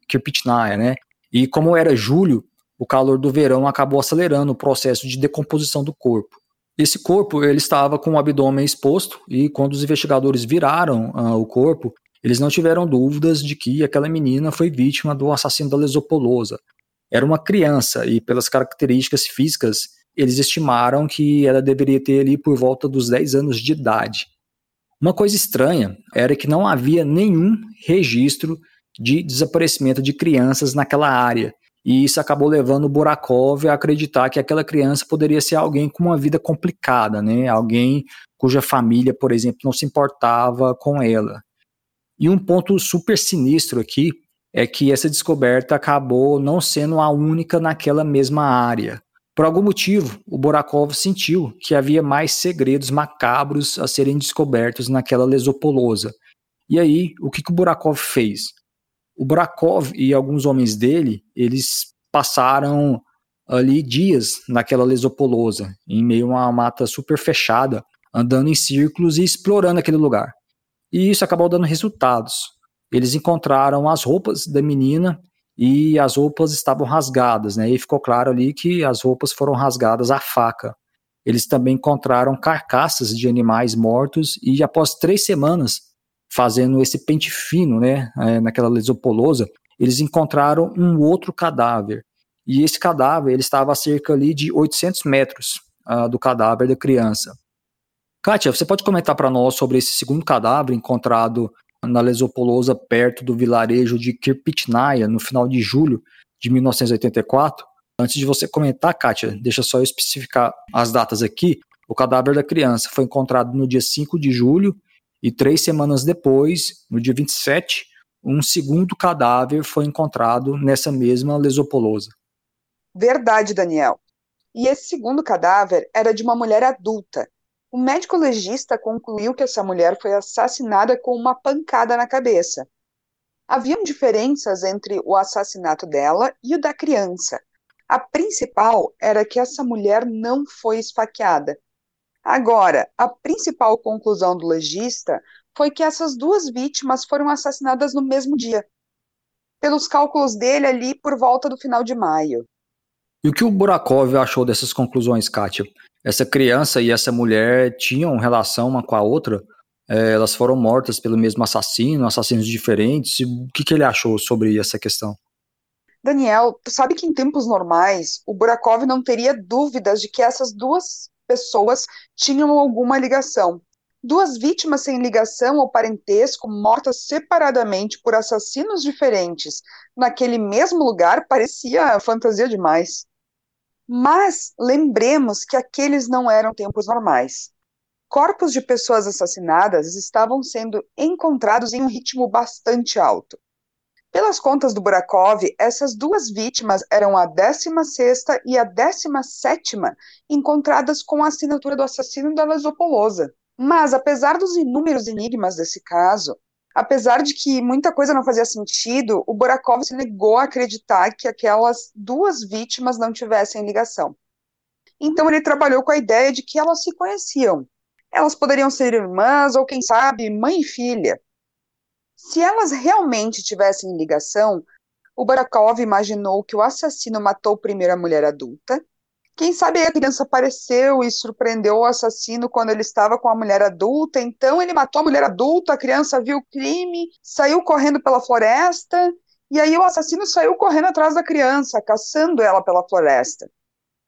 Kirpitnaya, né? E como era julho, o calor do verão acabou acelerando o processo de decomposição do corpo. Esse corpo ele estava com o abdômen exposto e quando os investigadores viraram uh, o corpo, eles não tiveram dúvidas de que aquela menina foi vítima do assassino da Lesopolosa. Era uma criança e, pelas características físicas, eles estimaram que ela deveria ter ali por volta dos 10 anos de idade. Uma coisa estranha era que não havia nenhum registro de desaparecimento de crianças naquela área, e isso acabou levando Burakov a acreditar que aquela criança poderia ser alguém com uma vida complicada, né? Alguém cuja família, por exemplo, não se importava com ela. E um ponto super sinistro aqui é que essa descoberta acabou não sendo a única naquela mesma área. Por algum motivo, o Borakov sentiu que havia mais segredos macabros a serem descobertos naquela lesopolosa. E aí, o que, que o Borakov fez? O Borakov e alguns homens dele, eles passaram ali dias naquela lesopolosa, em meio a uma mata super fechada, andando em círculos e explorando aquele lugar. E isso acabou dando resultados. Eles encontraram as roupas da menina e as roupas estavam rasgadas, né? E ficou claro ali que as roupas foram rasgadas à faca. Eles também encontraram carcaças de animais mortos e após três semanas fazendo esse pente fino, né, é, naquela lesopolosa, eles encontraram um outro cadáver. E esse cadáver ele estava a cerca ali de 800 metros uh, do cadáver da criança. Kátia, você pode comentar para nós sobre esse segundo cadáver encontrado na Lesopolosa, perto do vilarejo de Kirpitnaya, no final de julho de 1984? Antes de você comentar, Kátia, deixa só eu especificar as datas aqui. O cadáver da criança foi encontrado no dia 5 de julho e três semanas depois, no dia 27, um segundo cadáver foi encontrado nessa mesma Lesopolosa. Verdade, Daniel. E esse segundo cadáver era de uma mulher adulta, o médico legista concluiu que essa mulher foi assassinada com uma pancada na cabeça. Haviam diferenças entre o assassinato dela e o da criança. A principal era que essa mulher não foi esfaqueada. Agora, a principal conclusão do legista foi que essas duas vítimas foram assassinadas no mesmo dia. Pelos cálculos dele, ali por volta do final de maio. E o que o Burakov achou dessas conclusões, Kátia? essa criança e essa mulher tinham relação uma com a outra. É, elas foram mortas pelo mesmo assassino, assassinos diferentes. O que, que ele achou sobre essa questão? Daniel, tu sabe que em tempos normais o Burakov não teria dúvidas de que essas duas pessoas tinham alguma ligação. Duas vítimas sem ligação ou parentesco, mortas separadamente por assassinos diferentes, naquele mesmo lugar, parecia fantasia demais. Mas lembremos que aqueles não eram tempos normais. Corpos de pessoas assassinadas estavam sendo encontrados em um ritmo bastante alto. Pelas contas do Burakov, essas duas vítimas eram a 16ª e a 17ª encontradas com a assinatura do assassino da Lesopolosa. Mas, apesar dos inúmeros enigmas desse caso, apesar de que muita coisa não fazia sentido, o Burakov se negou a acreditar que aquelas duas vítimas não tivessem ligação. Então ele trabalhou com a ideia de que elas se conheciam. Elas poderiam ser irmãs ou, quem sabe, mãe e filha. Se elas realmente tivessem ligação, o Barakov imaginou que o assassino matou primeiro a mulher adulta. Quem sabe a criança apareceu e surpreendeu o assassino quando ele estava com a mulher adulta, então ele matou a mulher adulta, a criança viu o crime, saiu correndo pela floresta, e aí o assassino saiu correndo atrás da criança, caçando ela pela floresta.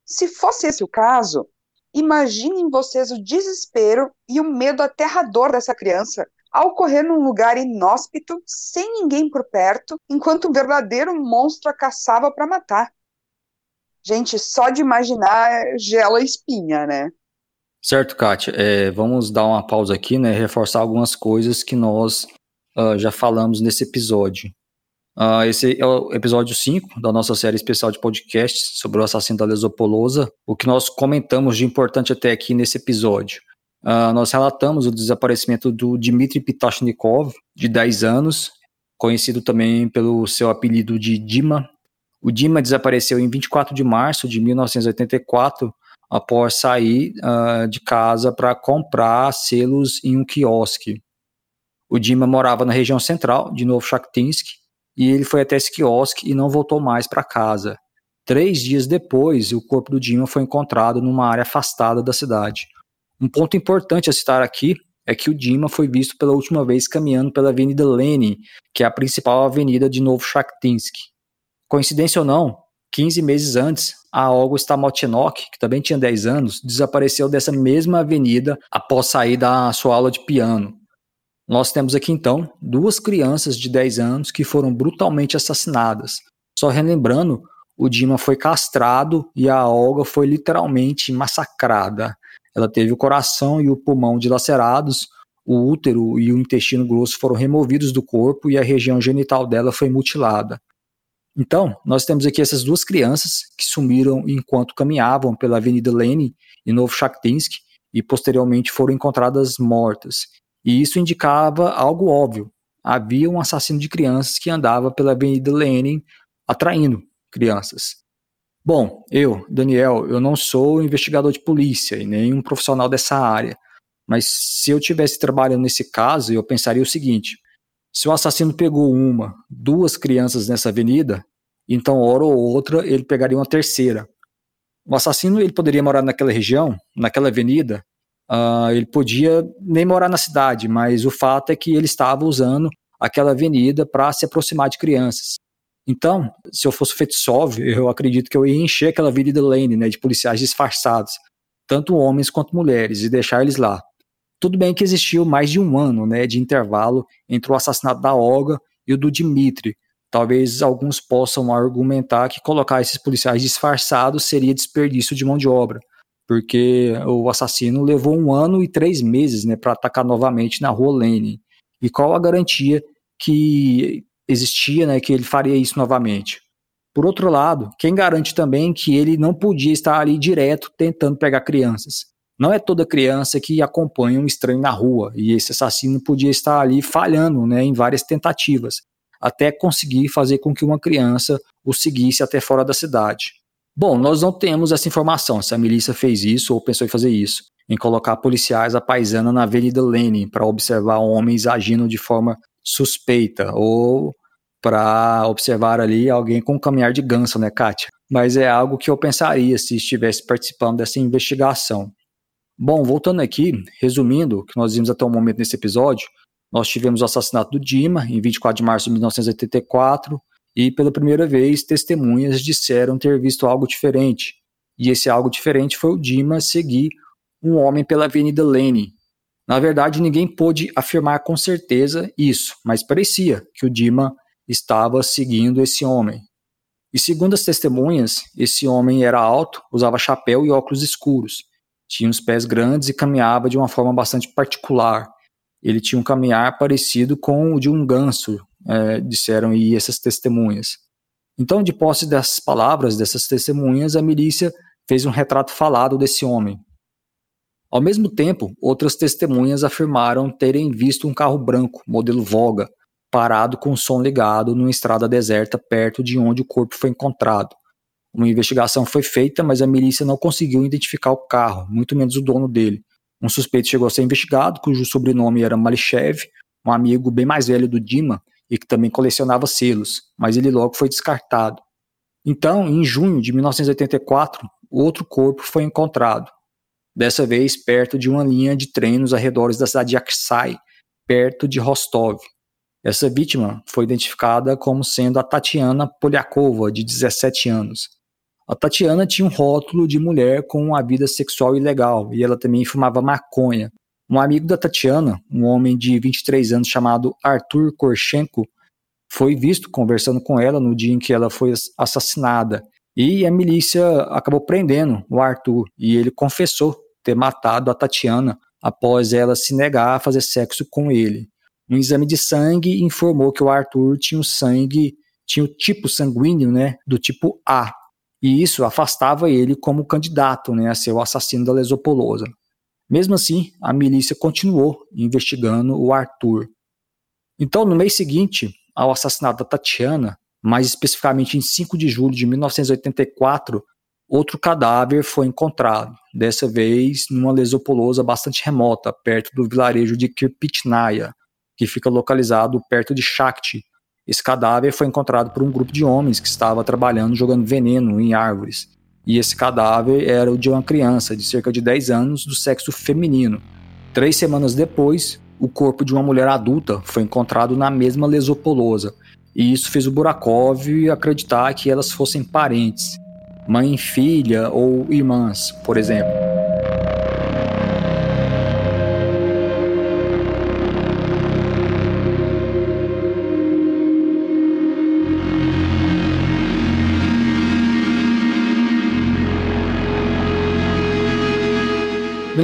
Se fosse esse o caso, imaginem vocês o desespero e o medo aterrador dessa criança ao correr num lugar inóspito, sem ninguém por perto, enquanto um verdadeiro monstro a caçava para matar. Gente, só de imaginar gela espinha, né? Certo, Kátia. É, vamos dar uma pausa aqui, né? Reforçar algumas coisas que nós uh, já falamos nesse episódio. Uh, esse é o episódio 5 da nossa série especial de podcast sobre o assassino da Lesopolosa. O que nós comentamos de importante até aqui nesse episódio. Uh, nós relatamos o desaparecimento do Dmitry Pitashnikov, de 10 anos, conhecido também pelo seu apelido de Dima. O Dima desapareceu em 24 de março de 1984, após sair uh, de casa para comprar selos em um quiosque. O Dima morava na região central de Novochakhtinsk e ele foi até esse quiosque e não voltou mais para casa. Três dias depois, o corpo do Dima foi encontrado numa área afastada da cidade. Um ponto importante a citar aqui é que o Dima foi visto pela última vez caminhando pela Avenida Lenin, que é a principal avenida de Novo Shakhtinsk. Coincidência ou não, 15 meses antes, a Olga Stamotchenok, que também tinha 10 anos, desapareceu dessa mesma avenida após sair da sua aula de piano. Nós temos aqui então duas crianças de 10 anos que foram brutalmente assassinadas. Só relembrando, o Dima foi castrado e a Olga foi literalmente massacrada. Ela teve o coração e o pulmão dilacerados, o útero e o intestino grosso foram removidos do corpo e a região genital dela foi mutilada. Então, nós temos aqui essas duas crianças que sumiram enquanto caminhavam pela Avenida Lenin em Novo Shakhtinsk e posteriormente foram encontradas mortas. E isso indicava algo óbvio. Havia um assassino de crianças que andava pela Avenida Lenin atraindo crianças. Bom, eu, Daniel, eu não sou investigador de polícia e nem um profissional dessa área, mas se eu tivesse trabalhando nesse caso, eu pensaria o seguinte: se o assassino pegou uma, duas crianças nessa avenida, então hora ou outra ele pegaria uma terceira. O assassino ele poderia morar naquela região, naquela avenida, uh, ele podia nem morar na cidade, mas o fato é que ele estava usando aquela avenida para se aproximar de crianças. Então, se eu fosse Fetsov, eu acredito que eu ia encher aquela Avenida Lane, né, de policiais disfarçados, tanto homens quanto mulheres, e deixar eles lá. Tudo bem que existiu mais de um ano né, de intervalo entre o assassinato da Olga e o do Dimitri. Talvez alguns possam argumentar que colocar esses policiais disfarçados seria desperdício de mão de obra, porque o assassino levou um ano e três meses né, para atacar novamente na rua Lenin. E qual a garantia que existia, né, que ele faria isso novamente. Por outro lado, quem garante também que ele não podia estar ali direto tentando pegar crianças? Não é toda criança que acompanha um estranho na rua, e esse assassino podia estar ali falhando né, em várias tentativas, até conseguir fazer com que uma criança o seguisse até fora da cidade. Bom, nós não temos essa informação se a milícia fez isso ou pensou em fazer isso, em colocar policiais à paisana na Avenida Lenin para observar homens agindo de forma suspeita ou para observar ali alguém com um caminhar de ganso, né, Kátia? Mas é algo que eu pensaria se estivesse participando dessa investigação. Bom, voltando aqui, resumindo o que nós vimos até o momento nesse episódio, nós tivemos o assassinato do Dima em 24 de março de 1984 e pela primeira vez testemunhas disseram ter visto algo diferente. E esse algo diferente foi o Dima seguir um homem pela Avenida Lenin. Na verdade, ninguém pôde afirmar com certeza isso, mas parecia que o Dima estava seguindo esse homem. E segundo as testemunhas, esse homem era alto, usava chapéu e óculos escuros, tinha os pés grandes e caminhava de uma forma bastante particular. Ele tinha um caminhar parecido com o de um ganso, é, disseram essas testemunhas. Então, de posse das palavras dessas testemunhas, a milícia fez um retrato falado desse homem. Ao mesmo tempo, outras testemunhas afirmaram terem visto um carro branco, modelo Voga, parado com o som ligado numa estrada deserta perto de onde o corpo foi encontrado. Uma investigação foi feita, mas a milícia não conseguiu identificar o carro, muito menos o dono dele. Um suspeito chegou a ser investigado, cujo sobrenome era Malichev, um amigo bem mais velho do Dima e que também colecionava selos, mas ele logo foi descartado. Então, em junho de 1984, outro corpo foi encontrado, dessa vez perto de uma linha de trem nos arredores da cidade de Aksai, perto de Rostov. Essa vítima foi identificada como sendo a Tatiana Polyakova, de 17 anos. A Tatiana tinha um rótulo de mulher com uma vida sexual ilegal e ela também fumava maconha. Um amigo da Tatiana, um homem de 23 anos chamado Arthur Korchenko, foi visto conversando com ela no dia em que ela foi assassinada. E a milícia acabou prendendo o Arthur e ele confessou ter matado a Tatiana após ela se negar a fazer sexo com ele. Um exame de sangue informou que o Arthur tinha o sangue, tinha o tipo sanguíneo, né, do tipo A. E isso afastava ele como candidato, né, a ser o assassino da Lesopolosa. Mesmo assim, a milícia continuou investigando o Arthur. Então, no mês seguinte ao assassinato da Tatiana, mais especificamente em 5 de julho de 1984, outro cadáver foi encontrado, dessa vez numa lesopolosa bastante remota, perto do vilarejo de Kirpitnaya, que fica localizado perto de Shakti. Esse cadáver foi encontrado por um grupo de homens que estava trabalhando jogando veneno em árvores. E esse cadáver era o de uma criança de cerca de 10 anos do sexo feminino. Três semanas depois, o corpo de uma mulher adulta foi encontrado na mesma lesopolosa. E isso fez o Burakov acreditar que elas fossem parentes, mãe e filha ou irmãs, por exemplo.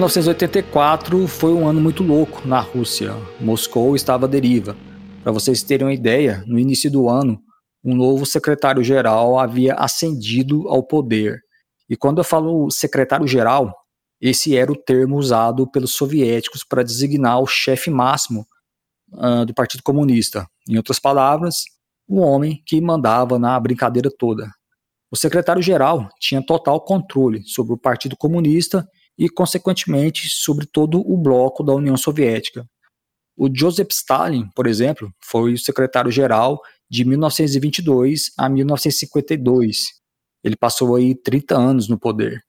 1984 foi um ano muito louco na Rússia. Moscou estava à deriva. Para vocês terem uma ideia, no início do ano, um novo secretário-geral havia ascendido ao poder. E quando eu falo secretário-geral, esse era o termo usado pelos soviéticos para designar o chefe máximo uh, do Partido Comunista. Em outras palavras, o homem que mandava na brincadeira toda. O secretário-geral tinha total controle sobre o Partido Comunista e, consequentemente, sobre todo o bloco da União Soviética. O Joseph Stalin, por exemplo, foi o secretário-geral de 1922 a 1952. Ele passou aí 30 anos no poder.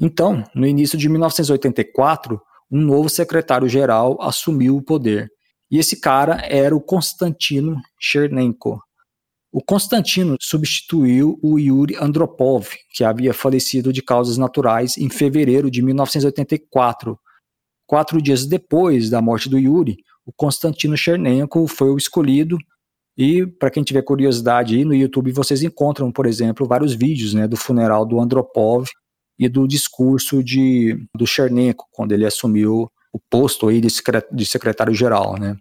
Então, no início de 1984, um novo secretário-geral assumiu o poder. E esse cara era o Konstantino Chernenko. O Constantino substituiu o Yuri Andropov, que havia falecido de causas naturais em fevereiro de 1984. Quatro dias depois da morte do Yuri, o Constantino Chernenko foi o escolhido. E, para quem tiver curiosidade aí, no YouTube vocês encontram, por exemplo, vários vídeos né, do funeral do Andropov e do discurso de, do Chernenko, quando ele assumiu o posto aí de secretário-geral. Né.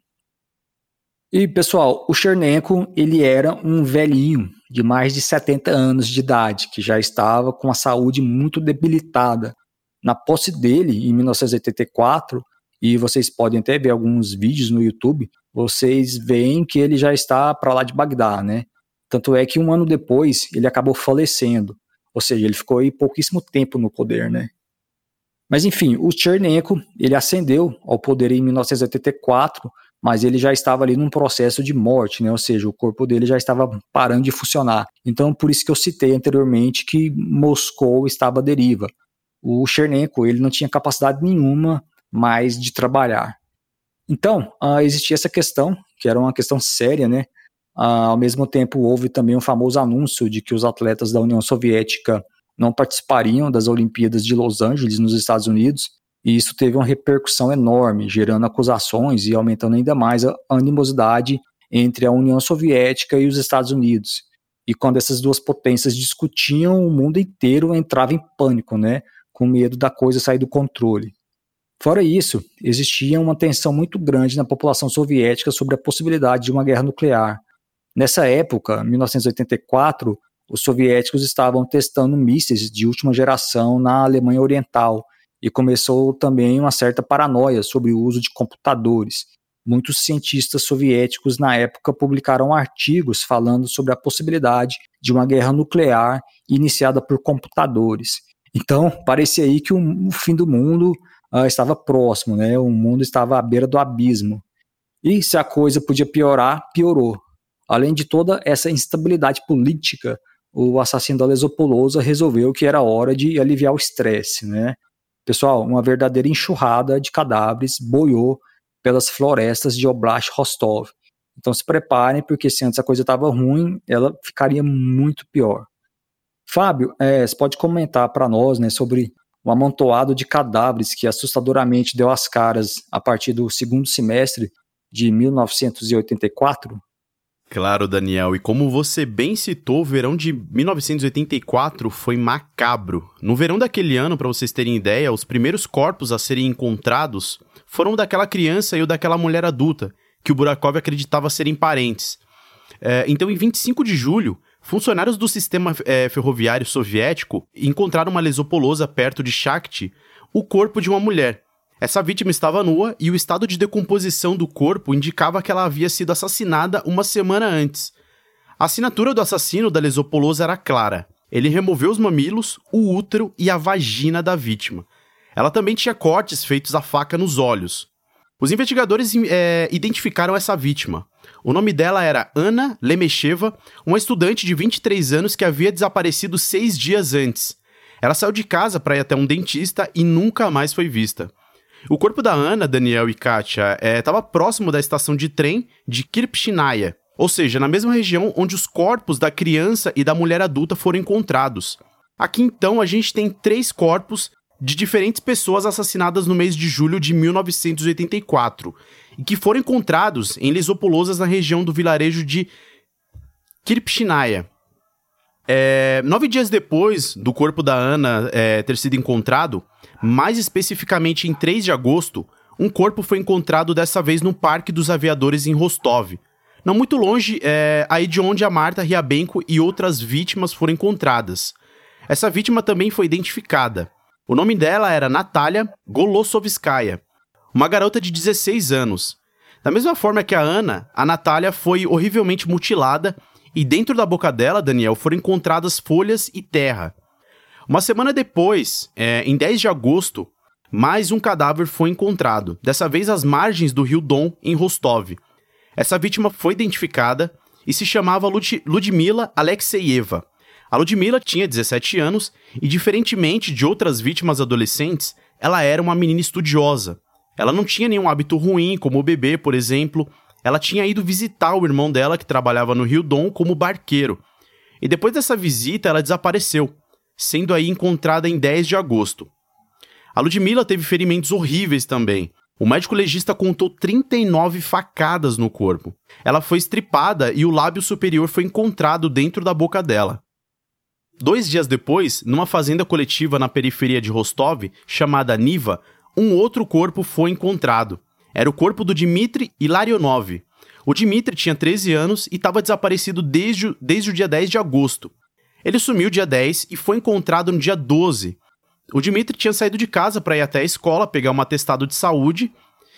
E, pessoal, o Chernenko, ele era um velhinho de mais de 70 anos de idade, que já estava com a saúde muito debilitada. Na posse dele, em 1984, e vocês podem até ver alguns vídeos no YouTube, vocês veem que ele já está para lá de Bagdá, né? Tanto é que um ano depois ele acabou falecendo, ou seja, ele ficou aí pouquíssimo tempo no poder, né? Mas enfim, o Chernenko, ele ascendeu ao poder em 1984 mas ele já estava ali num processo de morte, né? Ou seja, o corpo dele já estava parando de funcionar. Então, por isso que eu citei anteriormente que Moscou estava à deriva. O Chernenko, ele não tinha capacidade nenhuma mais de trabalhar. Então, uh, existia essa questão, que era uma questão séria, né? Uh, ao mesmo tempo, houve também um famoso anúncio de que os atletas da União Soviética não participariam das Olimpíadas de Los Angeles, nos Estados Unidos, e isso teve uma repercussão enorme, gerando acusações e aumentando ainda mais a animosidade entre a União Soviética e os Estados Unidos. E quando essas duas potências discutiam, o mundo inteiro entrava em pânico, né, com medo da coisa sair do controle. Fora isso, existia uma tensão muito grande na população soviética sobre a possibilidade de uma guerra nuclear. Nessa época, 1984, os soviéticos estavam testando mísseis de última geração na Alemanha Oriental e começou também uma certa paranoia sobre o uso de computadores. Muitos cientistas soviéticos na época publicaram artigos falando sobre a possibilidade de uma guerra nuclear iniciada por computadores. Então, parecia aí que o, fim do mundo uh, estava próximo, né? O mundo estava à beira do abismo. E se a coisa podia piorar, piorou. Além de toda essa instabilidade política, o assassino da Lesopolosa resolveu que era hora de aliviar o estresse, né? Pessoal, uma verdadeira enxurrada de cadáveres boiou pelas florestas de Oblast Rostov. Então se preparem, porque se antes a coisa estava ruim, ela ficaria muito pior. Fábio, é, você pode comentar para nós né, sobre um amontoado de cadáveres que assustadoramente deu as caras a partir do segundo semestre de 1984? Claro, Daniel, e como você bem citou, o verão de 1984 foi macabro. No verão daquele ano, para vocês terem ideia, os primeiros corpos a serem encontrados foram daquela criança e o daquela mulher adulta, que o Burakov acreditava serem parentes. É, então, em 25 de julho, Funcionários do sistema é, ferroviário soviético encontraram uma lesopolosa perto de Shakhty, o corpo de uma mulher. Essa vítima estava nua e o estado de decomposição do corpo indicava que ela havia sido assassinada uma semana antes. A assinatura do assassino da lesopolosa era clara. Ele removeu os mamilos, o útero e a vagina da vítima. Ela também tinha cortes feitos à faca nos olhos. Os investigadores é, identificaram essa vítima. O nome dela era Ana Lemecheva, uma estudante de 23 anos que havia desaparecido seis dias antes. Ela saiu de casa para ir até um dentista e nunca mais foi vista. O corpo da Ana, Daniel e Katia estava é, próximo da estação de trem de Kirpchinaya, ou seja, na mesma região onde os corpos da criança e da mulher adulta foram encontrados. Aqui então a gente tem três corpos de diferentes pessoas assassinadas no mês de julho de 1984 e que foram encontrados em lisopolosas na região do vilarejo de Kirpchinaya. É, nove dias depois do corpo da Ana é, ter sido encontrado, mais especificamente em 3 de agosto, um corpo foi encontrado dessa vez no Parque dos Aviadores em Rostov, não muito longe é, aí de onde a Marta Riabenko e outras vítimas foram encontradas. Essa vítima também foi identificada. O nome dela era Natalia Golosovskaya, uma garota de 16 anos. Da mesma forma que a Ana, a Natália foi horrivelmente mutilada e dentro da boca dela, Daniel, foram encontradas folhas e terra. Uma semana depois, é, em 10 de agosto, mais um cadáver foi encontrado, dessa vez às margens do rio Don, em Rostov. Essa vítima foi identificada e se chamava Lud Ludmila Alexeyeva. A Ludmila tinha 17 anos e, diferentemente de outras vítimas adolescentes, ela era uma menina estudiosa. Ela não tinha nenhum hábito ruim, como bebê, por exemplo. Ela tinha ido visitar o irmão dela, que trabalhava no Rio Dom, como barqueiro. E depois dessa visita, ela desapareceu, sendo aí encontrada em 10 de agosto. A Ludmilla teve ferimentos horríveis também. O médico legista contou 39 facadas no corpo. Ela foi estripada e o lábio superior foi encontrado dentro da boca dela. Dois dias depois, numa fazenda coletiva na periferia de Rostov, chamada Niva, um outro corpo foi encontrado. Era o corpo do Dmitry Ilarionov. O Dmitry tinha 13 anos e estava desaparecido desde, desde o dia 10 de agosto. Ele sumiu dia 10 e foi encontrado no dia 12. O Dmitry tinha saído de casa para ir até a escola pegar um atestado de saúde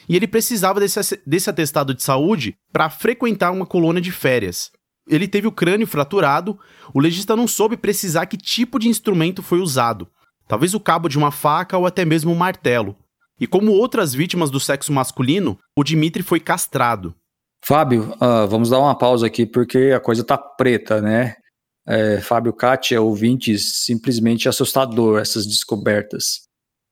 e ele precisava desse, desse atestado de saúde para frequentar uma colônia de férias. Ele teve o crânio fraturado, o legista não soube precisar que tipo de instrumento foi usado. Talvez o cabo de uma faca ou até mesmo um martelo. E como outras vítimas do sexo masculino, o Dimitri foi castrado. Fábio, uh, vamos dar uma pausa aqui porque a coisa tá preta, né? É, Fábio Kátia, ouvintes, simplesmente assustador essas descobertas.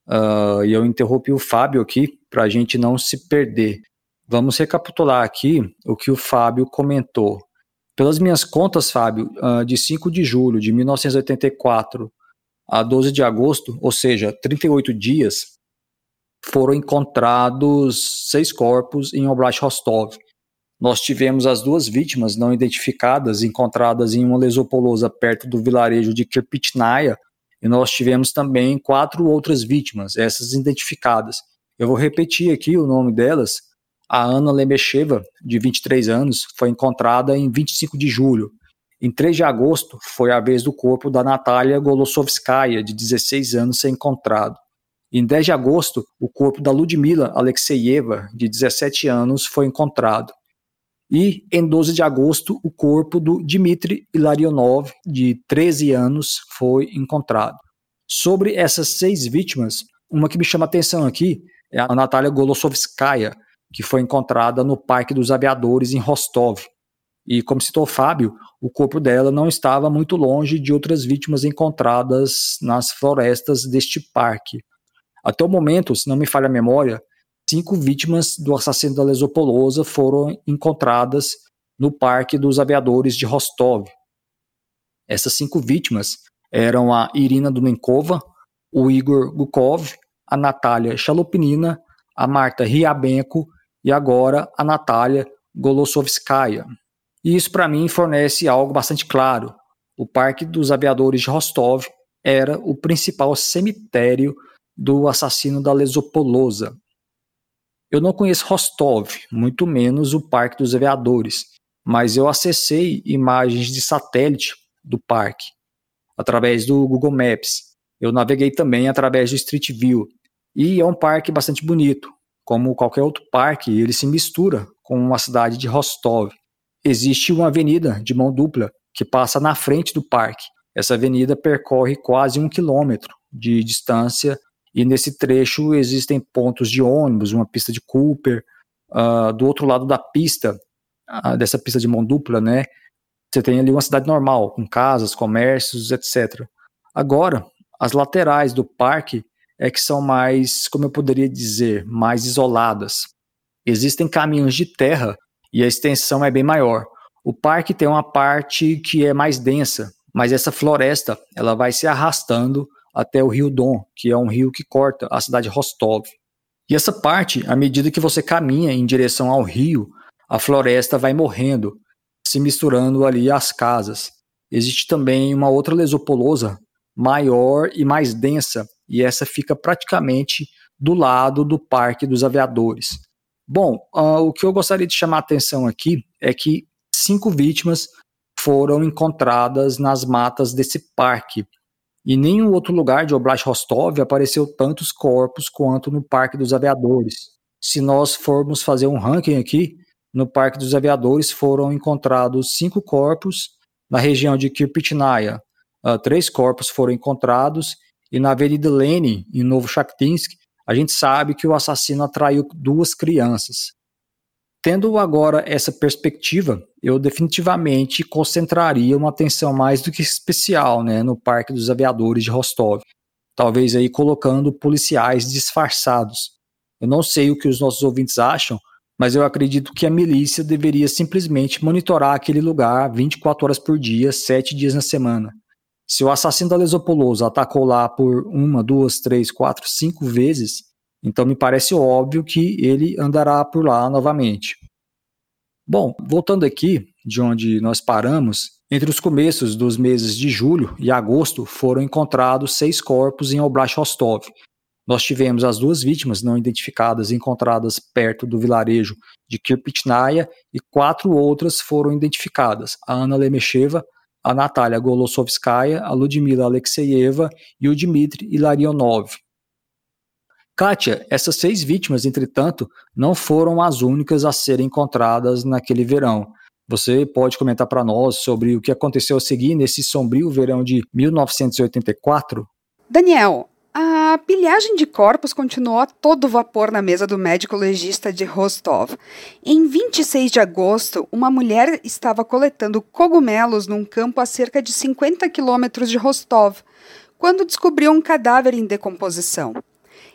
Uh, e eu interrompi o Fábio aqui para a gente não se perder. Vamos recapitular aqui o que o Fábio comentou. Pelas minhas contas, Fábio, uh, de 5 de julho de 1984 a 12 de agosto, ou seja, 38 dias, foram encontrados seis corpos em Oblast Rostov. Nós tivemos as duas vítimas não identificadas encontradas em uma lesopolosa perto do vilarejo de Kirpitnaya, e nós tivemos também quatro outras vítimas, essas identificadas, Eu vou repetir aqui o nome delas. A Ana Lemecheva, de 23 anos, foi encontrada em 25 de julho. Em 3 de agosto, foi a vez do corpo da Natália Golosovskaya, de 16 anos, ser encontrado. Em 10 de agosto, o corpo da Ludmila Alexeyeva, de 17 anos, foi encontrado. E em 12 de agosto, o corpo do Dmitry Ilarionov, de 13 anos, foi encontrado. Sobre essas seis vítimas, uma que me chama atenção aqui é a Natália Golosovskaya, que foi encontrada no Parque dos Aviadores em Rostov. E como citou Fábio, o corpo dela não estava muito longe de outras vítimas encontradas nas florestas deste parque. Até o momento, se não me falha a memória, cinco vítimas do assassino da Lesopolosa foram encontradas no Parque dos Aviadores de Rostov. Essas cinco vítimas eram a Irina Dunenkova, o Igor Gukov, a Natália Chalopnina, a Marta Riabenko e agora a Natália Golosovskaya. E isso para mim fornece algo bastante claro. O Parque dos Aviadores de Rostov era o principal cemitério do assassino da Lesopolosa. Eu não conheço Rostov, muito menos o Parque dos Aviadores, mas eu acessei imagens de satélite do parque através do Google Maps. Eu naveguei também através do Street View e é um parque bastante bonito. Como qualquer outro parque, ele se mistura com a cidade de Rostov. Existe uma avenida de mão dupla que passa na frente do parque. Essa avenida percorre quase um quilômetro de distância e nesse trecho existem pontos de ônibus, uma pista de Cooper. Uh, do outro lado da pista, uh, dessa pista de mão dupla, né, você tem ali uma cidade normal, com casas, comércios, etc. Agora, as laterais do parque é que são mais, como eu poderia dizer, mais isoladas. Existem caminhos de terra e a extensão é bem maior. O parque tem uma parte que é mais densa, mas essa floresta ela vai se arrastando até o rio Don, que é um rio que corta a cidade de Rostov. E essa parte, à medida que você caminha em direção ao rio, a floresta vai morrendo, se misturando ali às casas. Existe também uma outra lesopolosa maior e mais densa, e essa fica praticamente do lado do Parque dos Aviadores. Bom, uh, o que eu gostaria de chamar a atenção aqui é que cinco vítimas foram encontradas nas matas desse parque, e nenhum outro lugar de Oblast Rostov apareceu tantos corpos quanto no Parque dos Aviadores. Se nós formos fazer um ranking aqui, no Parque dos Aviadores foram encontrados cinco corpos, na região de Kirpitnaya, uh, três corpos foram encontrados, e na Avenida Lenin, em Novo Shakhtinsk, a gente sabe que o assassino atraiu duas crianças. Tendo agora essa perspectiva, eu definitivamente concentraria uma atenção mais do que especial né, no Parque dos Aviadores de Rostov. Talvez aí colocando policiais disfarçados. Eu não sei o que os nossos ouvintes acham, mas eu acredito que a milícia deveria simplesmente monitorar aquele lugar 24 horas por dia, 7 dias na semana. Se o assassino da Lesopolosa atacou lá por uma, duas, três, quatro, cinco vezes, então me parece óbvio que ele andará por lá novamente. Bom, voltando aqui de onde nós paramos, entre os começos dos meses de julho e agosto foram encontrados seis corpos em Oblast Rostov. Nós tivemos as duas vítimas não identificadas encontradas perto do vilarejo de Kirpitnaya e quatro outras foram identificadas: a Ana Lemecheva, a Natália Golosovskaya, a Ludmila Alexeyeva e o Dmitry Ilarionov. Kátia, essas seis vítimas, entretanto, não foram as únicas a serem encontradas naquele verão. Você pode comentar para nós sobre o que aconteceu a seguir nesse sombrio verão de 1984? Daniel, a pilhagem de corpos continuou a todo vapor na mesa do médico legista de Rostov. Em 26 de agosto, uma mulher estava coletando cogumelos num campo a cerca de 50 quilômetros de Rostov, quando descobriu um cadáver em decomposição.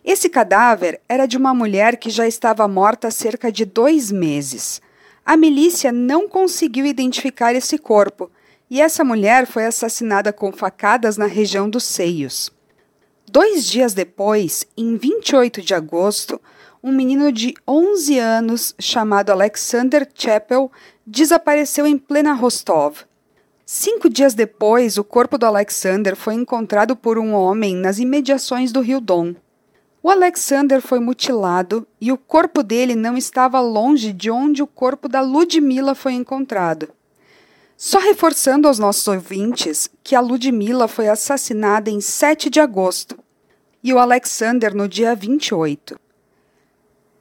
Esse cadáver era de uma mulher que já estava morta há cerca de dois meses. A milícia não conseguiu identificar esse corpo e essa mulher foi assassinada com facadas na região dos seios. Dois dias depois, em 28 de agosto, um menino de 11 anos chamado Alexander Chappell desapareceu em plena Rostov. Cinco dias depois, o corpo do Alexander foi encontrado por um homem nas imediações do rio Don. O Alexander foi mutilado e o corpo dele não estava longe de onde o corpo da Ludmila foi encontrado. Só reforçando aos nossos ouvintes que a Ludmila foi assassinada em 7 de agosto e o Alexander no dia 28.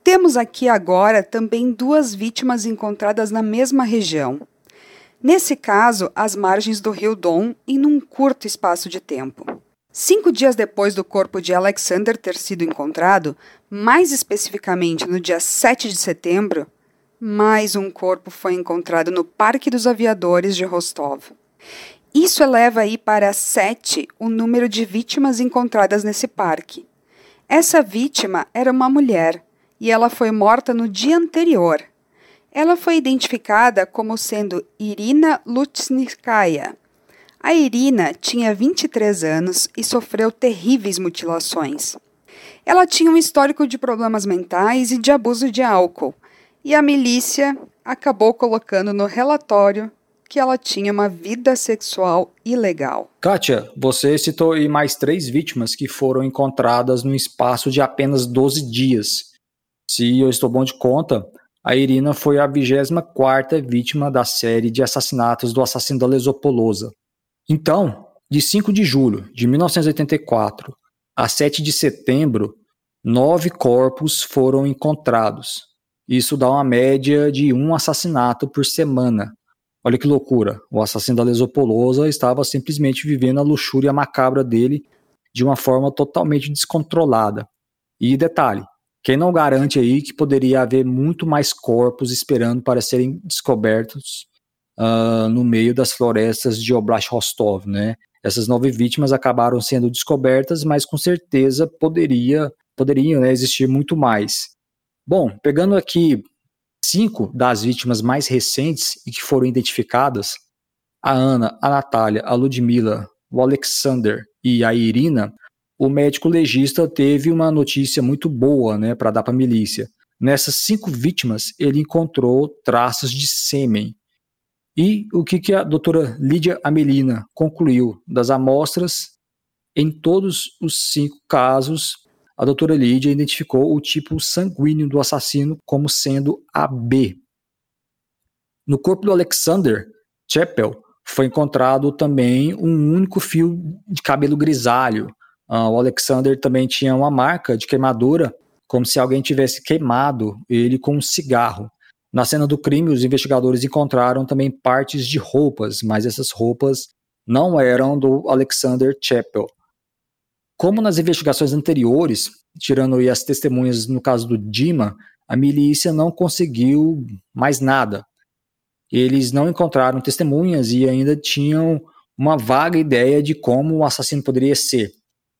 Temos aqui agora também duas vítimas encontradas na mesma região. Nesse caso, às margens do rio Don e num curto espaço de tempo. Cinco dias depois do corpo de Alexander ter sido encontrado, mais especificamente no dia 7 de setembro, mais um corpo foi encontrado no Parque dos Aviadores de Rostov. Isso eleva aí para sete o número de vítimas encontradas nesse parque. Essa vítima era uma mulher e ela foi morta no dia anterior. Ela foi identificada como sendo Irina Lutsnikaya. A Irina tinha 23 anos e sofreu terríveis mutilações. Ela tinha um histórico de problemas mentais e de abuso de álcool, e a milícia acabou colocando no relatório que ela tinha uma vida sexual ilegal. Kátia, você citou aí mais três vítimas que foram encontradas num espaço de apenas 12 dias. Se eu estou bom de conta, a Irina foi a 24 vítima da série de assassinatos do assassino da Lesopolosa. Então, de 5 de julho de 1984 a 7 de setembro, nove corpos foram encontrados. Isso dá uma média de um assassinato por semana. Olha que loucura. O assassino da Lesopolosa estava simplesmente vivendo a luxúria macabra dele de uma forma totalmente descontrolada. E detalhe, quem não garante aí que poderia haver muito mais corpos esperando para serem descobertos uh, no meio das florestas de Oblast Rostov, né? Essas nove vítimas acabaram sendo descobertas, mas com certeza poderia, poderiam né, existir muito mais. Bom, pegando aqui cinco das vítimas mais recentes e que foram identificadas, a Ana, a Natália, a Ludmila, o Alexander e a Irina, o médico legista teve uma notícia muito boa né, para dar para a milícia. Nessas cinco vítimas, ele encontrou traços de sêmen. E o que, que a doutora Lídia Amelina concluiu das amostras? Em todos os cinco casos, a doutora Lídia identificou o tipo sanguíneo do assassino como sendo AB. No corpo do Alexander Chappell foi encontrado também um único fio de cabelo grisalho. Uh, o Alexander também tinha uma marca de queimadura, como se alguém tivesse queimado ele com um cigarro. Na cena do crime, os investigadores encontraram também partes de roupas, mas essas roupas não eram do Alexander Chappell. Como nas investigações anteriores, tirando as testemunhas no caso do Dima, a milícia não conseguiu mais nada. Eles não encontraram testemunhas e ainda tinham uma vaga ideia de como o assassino poderia ser.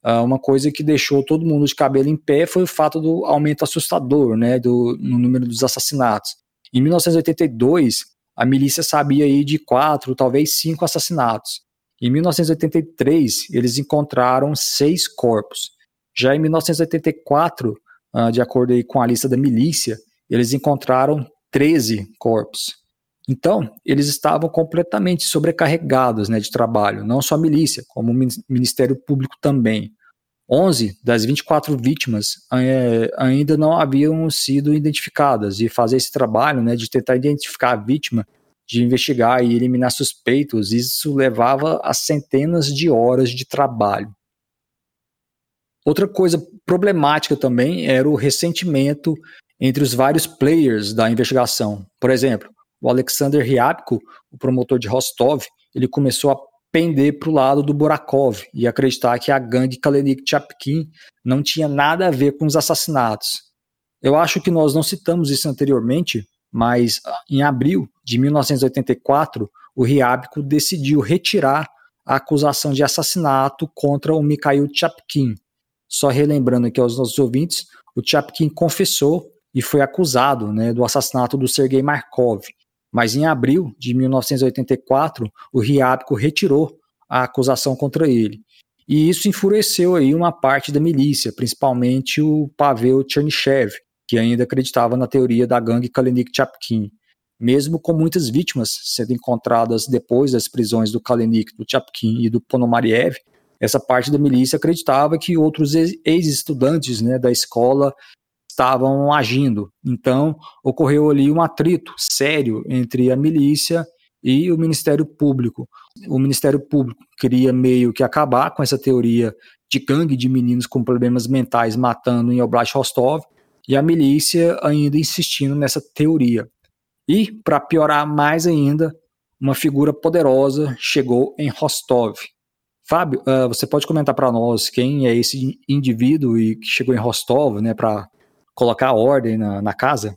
Uh, uma coisa que deixou todo mundo de cabelo em pé foi o fato do aumento assustador né, do, no número dos assassinatos. Em 1982, a milícia sabia aí de quatro, talvez cinco assassinatos. Em 1983, eles encontraram seis corpos. Já em 1984, ah, de acordo aí com a lista da milícia, eles encontraram 13 corpos. Então, eles estavam completamente sobrecarregados né, de trabalho, não só a milícia, como o Ministério Público também. 11 das 24 vítimas é, ainda não haviam sido identificadas, e fazer esse trabalho né, de tentar identificar a vítima de investigar e eliminar suspeitos, isso levava a centenas de horas de trabalho. Outra coisa problemática também era o ressentimento entre os vários players da investigação. Por exemplo, o Alexander Ryabko, o promotor de Rostov, ele começou a pender para o lado do Burakov e acreditar que a gangue Kalenik Chapkin não tinha nada a ver com os assassinatos. Eu acho que nós não citamos isso anteriormente, mas ah, em abril de 1984, o Ryabko decidiu retirar a acusação de assassinato contra o Mikhail Chapkin. Só relembrando aqui aos nossos ouvintes, o Chapkin confessou e foi acusado né, do assassinato do Sergei Markov. Mas em abril de 1984, o Ryabko retirou a acusação contra ele. E isso enfureceu aí uma parte da milícia, principalmente o Pavel Chernyshев, que ainda acreditava na teoria da gangue Kalenik Chapkin. Mesmo com muitas vítimas sendo encontradas depois das prisões do Kalenik, do Chapkin e do Ponomariev, essa parte da milícia acreditava que outros ex-estudantes né, da escola estavam agindo. Então, ocorreu ali um atrito sério entre a milícia e o Ministério Público. O Ministério Público queria meio que acabar com essa teoria de gangue de meninos com problemas mentais matando em Oblast Rostov, e a milícia ainda insistindo nessa teoria. E, para piorar mais ainda, uma figura poderosa chegou em Rostov. Fábio, uh, você pode comentar para nós quem é esse indivíduo e que chegou em Rostov, né, para colocar ordem na, na casa?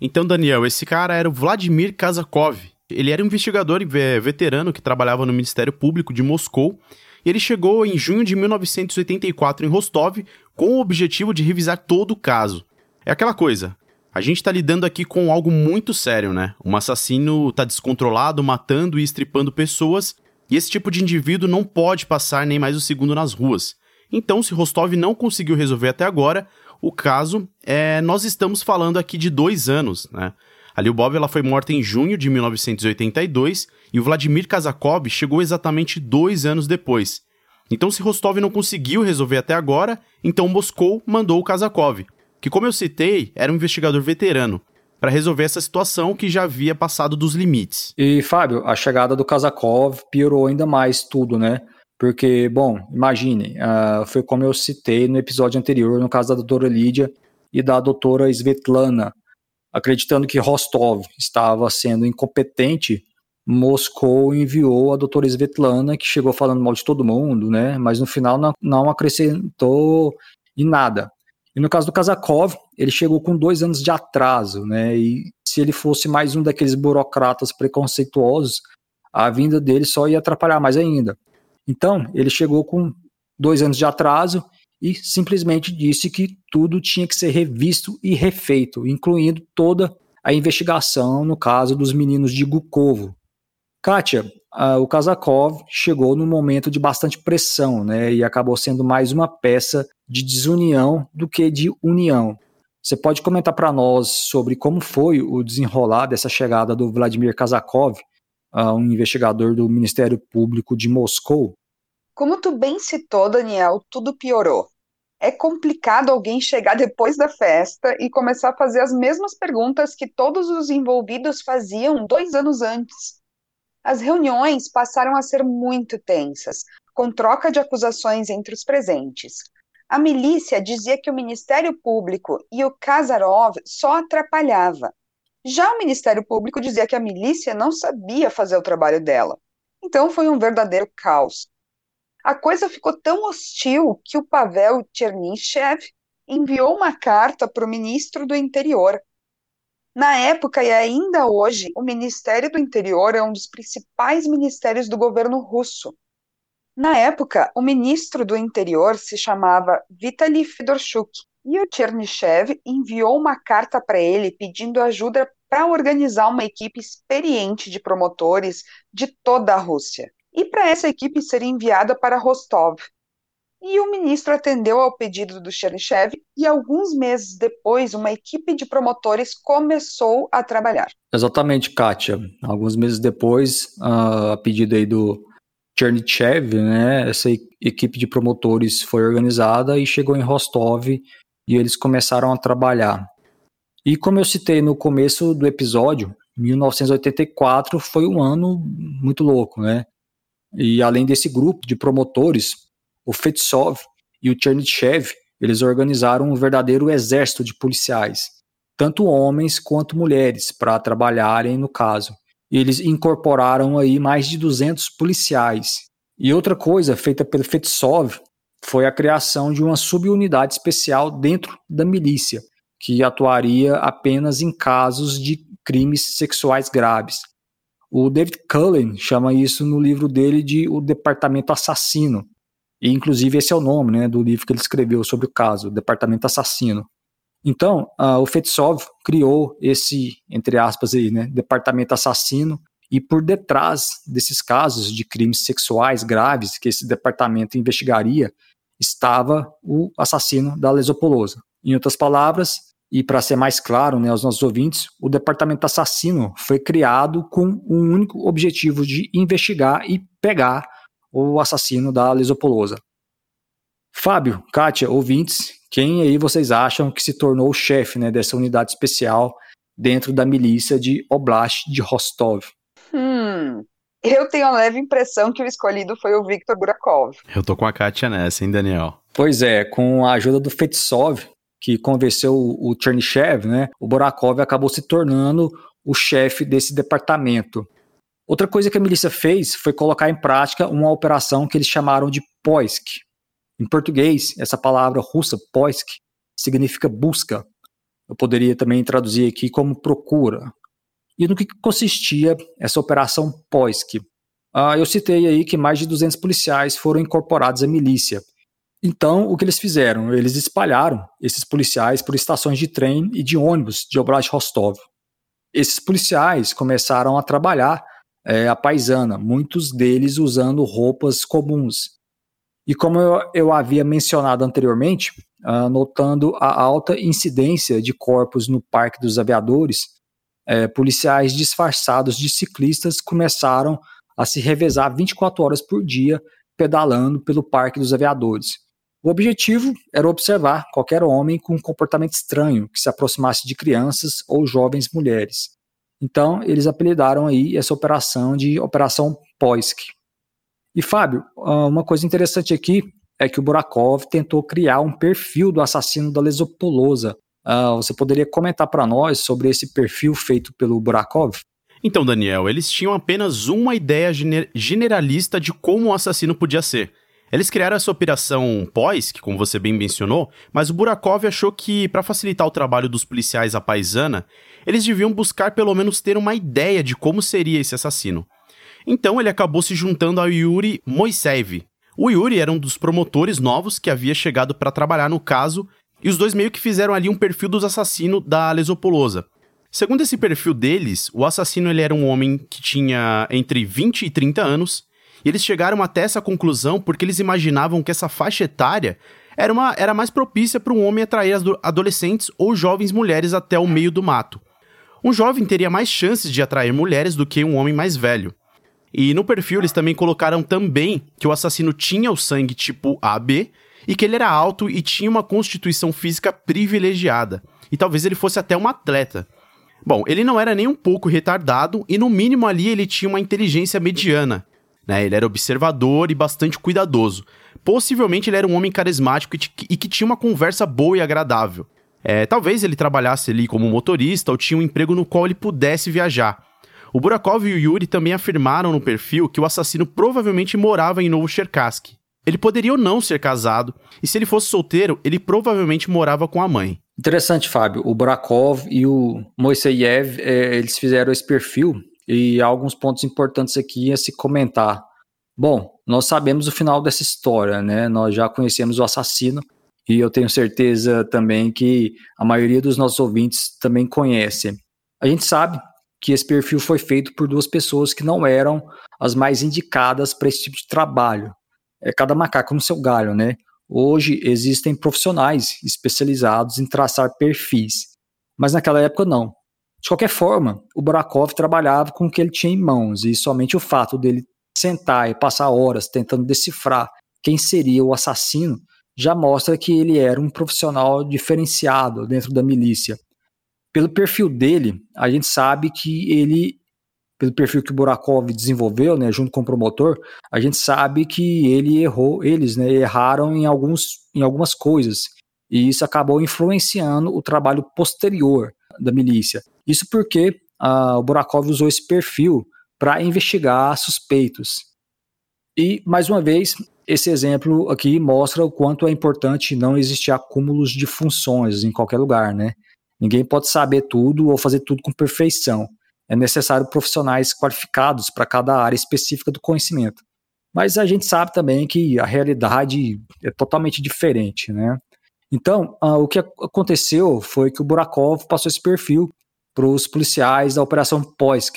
Então, Daniel, esse cara era o Vladimir Kazakov. Ele era um investigador veterano que trabalhava no Ministério Público de Moscou e ele chegou em junho de 1984 em Rostov com o objetivo de revisar todo o caso. É aquela coisa, a gente tá lidando aqui com algo muito sério, né? Um assassino tá descontrolado, matando e estripando pessoas, e esse tipo de indivíduo não pode passar nem mais um segundo nas ruas. Então, se Rostov não conseguiu resolver até agora, o caso é. Nós estamos falando aqui de dois anos, né? A Lyubov ela foi morta em junho de 1982 e o Vladimir Kazakov chegou exatamente dois anos depois. Então, se Rostov não conseguiu resolver até agora, então Moscou mandou o Kazakov, que, como eu citei, era um investigador veterano, para resolver essa situação que já havia passado dos limites. E, Fábio, a chegada do Kazakov piorou ainda mais tudo, né? Porque, bom, imagine, uh, foi como eu citei no episódio anterior, no caso da doutora Lídia e da doutora Svetlana. Acreditando que Rostov estava sendo incompetente, Moscou enviou a doutora Svetlana, que chegou falando mal de todo mundo, né? Mas no final não, não acrescentou em nada. E no caso do Kazakov, ele chegou com dois anos de atraso, né? E se ele fosse mais um daqueles burocratas preconceituosos, a vinda dele só ia atrapalhar mais ainda. Então, ele chegou com dois anos de atraso e simplesmente disse que tudo tinha que ser revisto e refeito, incluindo toda a investigação no caso dos meninos de Gukovo. Kátia, o Kazakov chegou num momento de bastante pressão, né, e acabou sendo mais uma peça de desunião do que de união. Você pode comentar para nós sobre como foi o desenrolar dessa chegada do Vladimir Kazakov, um investigador do Ministério Público de Moscou? Como tu bem citou, Daniel, tudo piorou. É complicado alguém chegar depois da festa e começar a fazer as mesmas perguntas que todos os envolvidos faziam dois anos antes. As reuniões passaram a ser muito tensas, com troca de acusações entre os presentes. A milícia dizia que o Ministério Público e o Kazarov só atrapalhava. Já o Ministério Público dizia que a milícia não sabia fazer o trabalho dela. Então foi um verdadeiro caos. A coisa ficou tão hostil que o Pavel Chernyshchev enviou uma carta para o ministro do Interior. Na época e ainda hoje, o Ministério do Interior é um dos principais ministérios do governo russo. Na época, o ministro do Interior se chamava Vitaly Fedorchuk e o Chernyshchev enviou uma carta para ele pedindo ajuda para organizar uma equipe experiente de promotores de toda a Rússia e para essa equipe ser enviada para Rostov. E o ministro atendeu ao pedido do Chernyshchev e alguns meses depois uma equipe de promotores começou a trabalhar. Exatamente, Kátia. Alguns meses depois, a pedido aí do Chernyshchev, né, essa equipe de promotores foi organizada e chegou em Rostov e eles começaram a trabalhar. E como eu citei no começo do episódio, 1984 foi um ano muito louco, né? E além desse grupo de promotores, o Fetsov e o Chernychev, eles organizaram um verdadeiro exército de policiais, tanto homens quanto mulheres, para trabalharem no caso. Eles incorporaram aí mais de 200 policiais. E outra coisa feita pelo Fetsov foi a criação de uma subunidade especial dentro da milícia, que atuaria apenas em casos de crimes sexuais graves. O David Cullen chama isso no livro dele de o Departamento Assassino. E inclusive esse é o nome né, do livro que ele escreveu sobre o caso, o Departamento Assassino. Então, uh, o Fetsov criou esse, entre aspas, aí, né, departamento assassino, e por detrás desses casos de crimes sexuais graves que esse departamento investigaria, estava o assassino da Lesopolosa. Em outras palavras, e para ser mais claro né, aos nossos ouvintes, o Departamento Assassino foi criado com um único objetivo de investigar e pegar o assassino da Lesopolosa. Fábio, Kátia, ouvintes, quem aí vocês acham que se tornou o chefe né, dessa unidade especial dentro da milícia de Oblast de Rostov? Hum, eu tenho a leve impressão que o escolhido foi o Viktor Burakov. Eu tô com a Kátia nessa, hein, Daniel? Pois é, com a ajuda do Fetsov, que convenceu o Chernyshев, né, o Burakov acabou se tornando o chefe desse departamento. Outra coisa que a milícia fez foi colocar em prática uma operação que eles chamaram de Poisk. Em português, essa palavra russa, Poisk, significa busca. Eu poderia também traduzir aqui como procura. E no que consistia essa operação Poisk? Ah, eu citei aí que mais de 200 policiais foram incorporados à milícia. Então, o que eles fizeram? Eles espalharam esses policiais por estações de trem e de ônibus de Oblast Rostov. Esses policiais começaram a trabalhar é, a paisana, muitos deles usando roupas comuns. E como eu, eu havia mencionado anteriormente, uh, notando a alta incidência de corpos no Parque dos Aviadores, é, policiais disfarçados de ciclistas começaram a se revezar 24 horas por dia pedalando pelo Parque dos Aviadores. O objetivo era observar qualquer homem com um comportamento estranho que se aproximasse de crianças ou jovens mulheres. Então, eles apelidaram aí essa operação de Operação Poisk. E Fábio, ah, uma coisa interessante aqui é que o Burakov tentou criar um perfil do assassino da Lesopolosa. Uh, você poderia comentar para nós sobre esse perfil feito pelo Burakov? Então, Daniel, eles tinham apenas uma ideia generalista de como o assassino podia ser. Eles criaram essa operação pós, que como você bem mencionou, mas o Burakov achou que, para facilitar o trabalho dos policiais à paisana, eles deviam buscar pelo menos ter uma ideia de como seria esse assassino. Então ele acabou se juntando ao Yuri Moiseev. O Yuri era um dos promotores novos que havia chegado para trabalhar no caso, e os dois meio que fizeram ali um perfil dos assassinos da Lesopolosa. Segundo esse perfil deles, o assassino ele era um homem que tinha entre 20 e 30 anos, e eles chegaram até essa conclusão porque eles imaginavam que essa faixa etária era, uma, era mais propícia para um homem atrair adolescentes ou jovens mulheres até o meio do mato. Um jovem teria mais chances de atrair mulheres do que um homem mais velho. E no perfil eles também colocaram também que o assassino tinha o sangue tipo AB e que ele era alto e tinha uma constituição física privilegiada. E talvez ele fosse até um atleta. Bom, ele não era nem um pouco retardado e no mínimo ali ele tinha uma inteligência mediana. Né? Ele era observador e bastante cuidadoso. Possivelmente ele era um homem carismático e que tinha uma conversa boa e agradável. É, talvez ele trabalhasse ali como motorista ou tinha um emprego no qual ele pudesse viajar. O Burakov e o Yuri também afirmaram no perfil que o assassino provavelmente morava em Novo Cherkassky. Ele poderia ou não ser casado, e se ele fosse solteiro, ele provavelmente morava com a mãe. Interessante, Fábio. O Burakov e o Moiseyev, é, eles fizeram esse perfil e alguns pontos importantes aqui a se comentar. Bom, nós sabemos o final dessa história, né? Nós já conhecemos o assassino, e eu tenho certeza também que a maioria dos nossos ouvintes também conhece. A gente sabe que esse perfil foi feito por duas pessoas que não eram as mais indicadas para esse tipo de trabalho. É cada macaco no seu galho, né? Hoje existem profissionais especializados em traçar perfis, mas naquela época não. De qualquer forma, o Barakov trabalhava com o que ele tinha em mãos e somente o fato dele sentar e passar horas tentando decifrar quem seria o assassino já mostra que ele era um profissional diferenciado dentro da milícia. Pelo perfil dele, a gente sabe que ele, pelo perfil que o Burakov desenvolveu, né, junto com o promotor, a gente sabe que ele errou, eles, né, erraram em alguns, em algumas coisas e isso acabou influenciando o trabalho posterior da milícia. Isso porque uh, o Burakov usou esse perfil para investigar suspeitos. E mais uma vez, esse exemplo aqui mostra o quanto é importante não existir acúmulos de funções em qualquer lugar, né? Ninguém pode saber tudo ou fazer tudo com perfeição. É necessário profissionais qualificados para cada área específica do conhecimento. Mas a gente sabe também que a realidade é totalmente diferente, né? Então, o que aconteceu foi que o Burakov passou esse perfil para os policiais da Operação Poisk.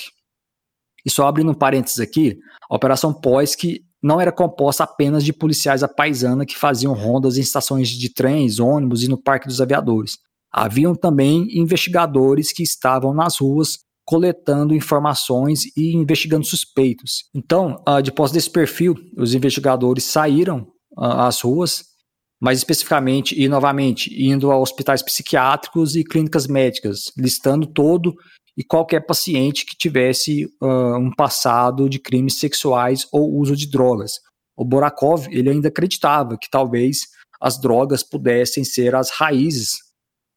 E só abrindo um parênteses aqui, a Operação Poisk não era composta apenas de policiais à paisana que faziam rondas em estações de trens, ônibus e no Parque dos Aviadores. Haviam também investigadores que estavam nas ruas coletando informações e investigando suspeitos. Então, uh, depois desse perfil, os investigadores saíram uh, às ruas, mais especificamente e novamente indo a hospitais psiquiátricos e clínicas médicas, listando todo e qualquer paciente que tivesse uh, um passado de crimes sexuais ou uso de drogas. O Borakov ele ainda acreditava que talvez as drogas pudessem ser as raízes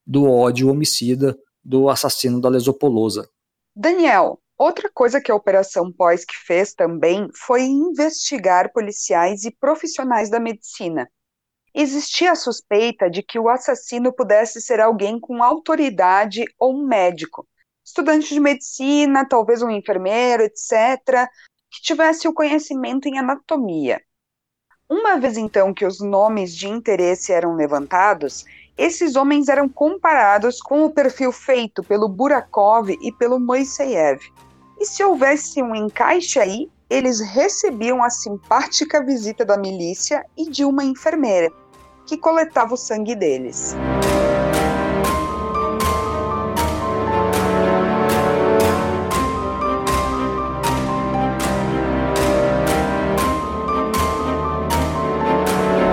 do ódio homicida do assassino da Lesopolosa. Daniel, outra coisa que a Operação Poisk fez também foi investigar policiais e profissionais da medicina. Existia a suspeita de que o assassino pudesse ser alguém com autoridade ou um médico, estudante de medicina, talvez um enfermeiro, etc., que tivesse o conhecimento em anatomia. Uma vez então que os nomes de interesse eram levantados, esses homens eram comparados com o perfil feito pelo Burakov e pelo Moiseyev. E se houvesse um encaixe aí, eles recebiam a simpática visita da milícia e de uma enfermeira, que coletava o sangue deles.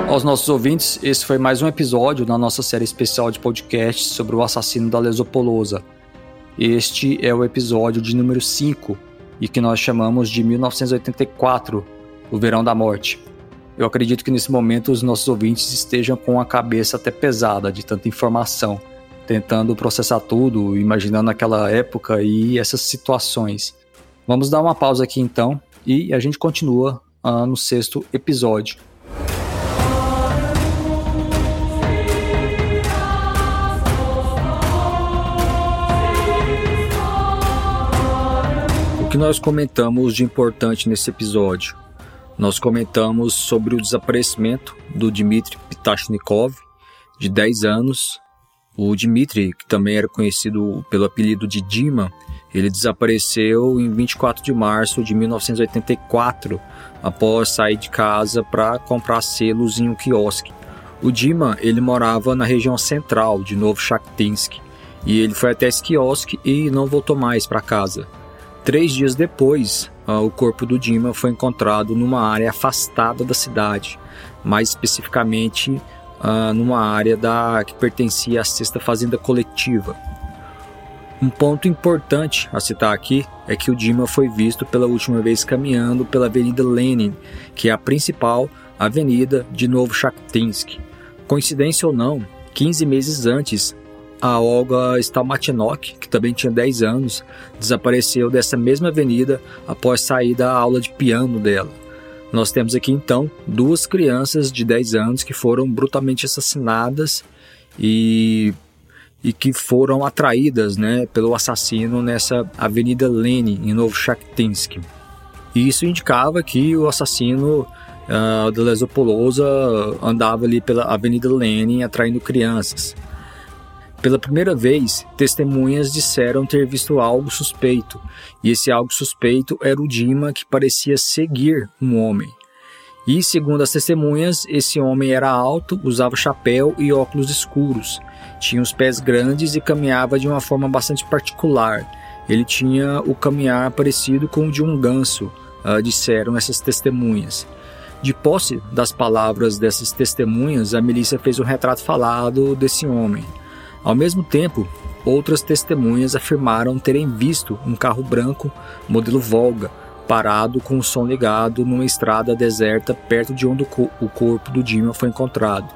Aos nossos ouvintes, esse foi mais um episódio da nossa série especial de podcast sobre o assassino da Lesopolosa. Este é o episódio de número 5 e que nós chamamos de 1984, o Verão da Morte. Eu acredito que nesse momento os nossos ouvintes estejam com a cabeça até pesada de tanta informação, tentando processar tudo, imaginando aquela época e essas situações. Vamos dar uma pausa aqui então e a gente continua uh, no sexto episódio. que nós comentamos de importante nesse episódio? Nós comentamos sobre o desaparecimento do Dmitry Pitashnikov, de 10 anos. O Dmitry, que também era conhecido pelo apelido de Dima, ele desapareceu em 24 de março de 1984, após sair de casa para comprar selos em um quiosque. O Dima, ele morava na região central de Novo Shakhtinsk, e ele foi até esse quiosque e não voltou mais para casa. Três dias depois, uh, o corpo do Dima foi encontrado numa área afastada da cidade, mais especificamente uh, numa área da, que pertencia à sexta fazenda coletiva. Um ponto importante a citar aqui é que o Dima foi visto pela última vez caminhando pela Avenida Lenin, que é a principal avenida de Novo Shakhtinsk. Coincidência ou não, 15 meses antes, a Olga Stalmatinok, que também tinha 10 anos, desapareceu dessa mesma avenida após sair da aula de piano dela. Nós temos aqui então duas crianças de 10 anos que foram brutalmente assassinadas e, e que foram atraídas né, pelo assassino nessa Avenida Lenin, em Novo Shakhtinsk. E isso indicava que o assassino uh, da Lesopolosa andava ali pela Avenida Lenin atraindo crianças. Pela primeira vez, testemunhas disseram ter visto algo suspeito, e esse algo suspeito era o Dima que parecia seguir um homem. E, segundo as testemunhas, esse homem era alto, usava chapéu e óculos escuros, tinha os pés grandes e caminhava de uma forma bastante particular. Ele tinha o caminhar parecido com o de um ganso, uh, disseram essas testemunhas. De posse das palavras dessas testemunhas, a milícia fez um retrato falado desse homem. Ao mesmo tempo, outras testemunhas afirmaram terem visto um carro branco, modelo Volga, parado com o som ligado numa estrada deserta perto de onde o corpo do Dima foi encontrado.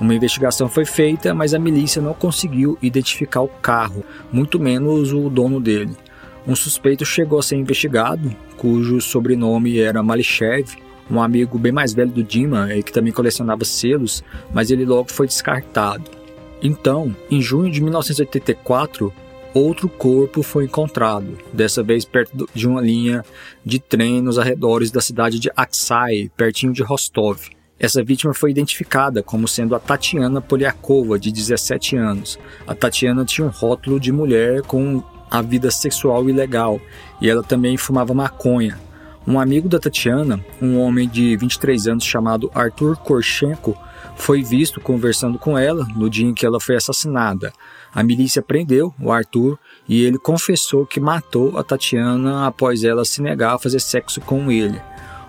Uma investigação foi feita, mas a milícia não conseguiu identificar o carro, muito menos o dono dele. Um suspeito chegou a ser investigado, cujo sobrenome era Malichev, um amigo bem mais velho do Dima, que também colecionava selos, mas ele logo foi descartado. Então, em junho de 1984, outro corpo foi encontrado, dessa vez perto de uma linha de trem nos arredores da cidade de Aksai, pertinho de Rostov. Essa vítima foi identificada como sendo a Tatiana Polyakova, de 17 anos. A Tatiana tinha um rótulo de mulher com a vida sexual ilegal e ela também fumava maconha. Um amigo da Tatiana, um homem de 23 anos chamado Arthur Korchenko, foi visto conversando com ela no dia em que ela foi assassinada. A milícia prendeu o Arthur e ele confessou que matou a Tatiana após ela se negar a fazer sexo com ele.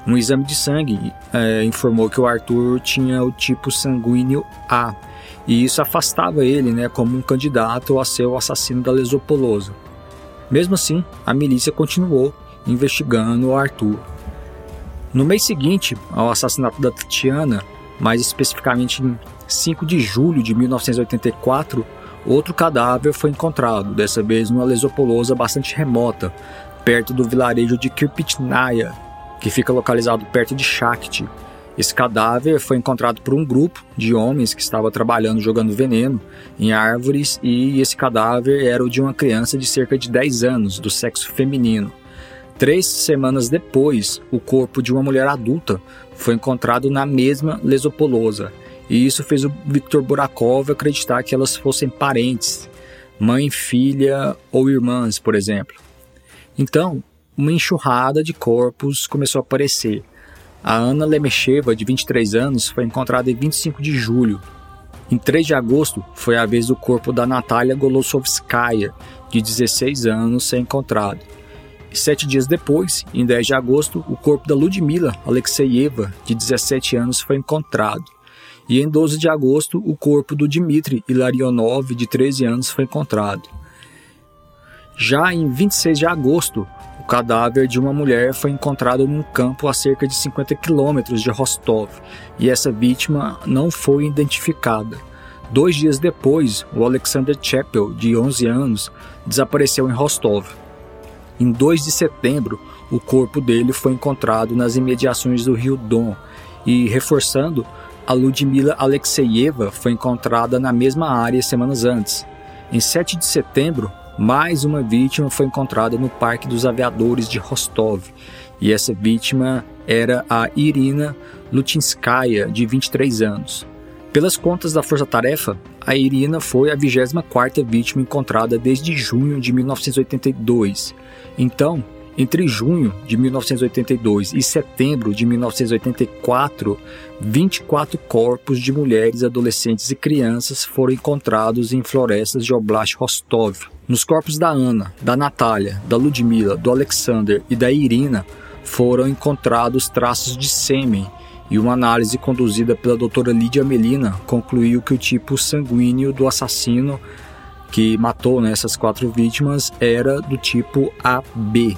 Um exame de sangue é, informou que o Arthur tinha o tipo sanguíneo A, e isso afastava ele né, como um candidato a ser o assassino da Lesopolosa. Mesmo assim, a milícia continuou investigando o Arthur. No mês seguinte ao assassinato da Tatiana, mais especificamente em 5 de julho de 1984, outro cadáver foi encontrado, dessa vez numa lesopolosa bastante remota, perto do vilarejo de Kirpitnaya, que fica localizado perto de Shakti. Esse cadáver foi encontrado por um grupo de homens que estava trabalhando jogando veneno em árvores e esse cadáver era o de uma criança de cerca de 10 anos, do sexo feminino. Três semanas depois, o corpo de uma mulher adulta foi encontrado na mesma lesopolosa, e isso fez o Viktor Burakov acreditar que elas fossem parentes, mãe, filha ou irmãs, por exemplo. Então, uma enxurrada de corpos começou a aparecer. A Ana Lemecheva, de 23 anos, foi encontrada em 25 de julho. Em 3 de agosto, foi a vez do corpo da Natália Golosovskaya, de 16 anos, ser encontrado. E sete dias depois, em 10 de agosto, o corpo da Ludmila Alexeyeva, de 17 anos, foi encontrado. E em 12 de agosto, o corpo do Dmitry Ilarionov, de 13 anos, foi encontrado. Já em 26 de agosto, o cadáver de uma mulher foi encontrado num campo a cerca de 50 quilômetros de Rostov, e essa vítima não foi identificada. Dois dias depois, o Alexander Chapel, de 11 anos, desapareceu em Rostov. Em 2 de setembro, o corpo dele foi encontrado nas imediações do rio Don e, reforçando, a Ludmila Alexeyeva foi encontrada na mesma área semanas antes. Em 7 de setembro, mais uma vítima foi encontrada no Parque dos Aviadores de Rostov, e essa vítima era a Irina Lutinskaya, de 23 anos. Pelas contas da Força Tarefa, a Irina foi a 24ª vítima encontrada desde junho de 1982. Então, entre junho de 1982 e setembro de 1984, 24 corpos de mulheres, adolescentes e crianças foram encontrados em florestas de Oblast Rostov. Nos corpos da Ana, da Natália, da Ludmila, do Alexander e da Irina foram encontrados traços de sêmen e uma análise conduzida pela doutora Lídia Melina concluiu que o tipo sanguíneo do assassino que matou né, essas quatro vítimas era do tipo AB.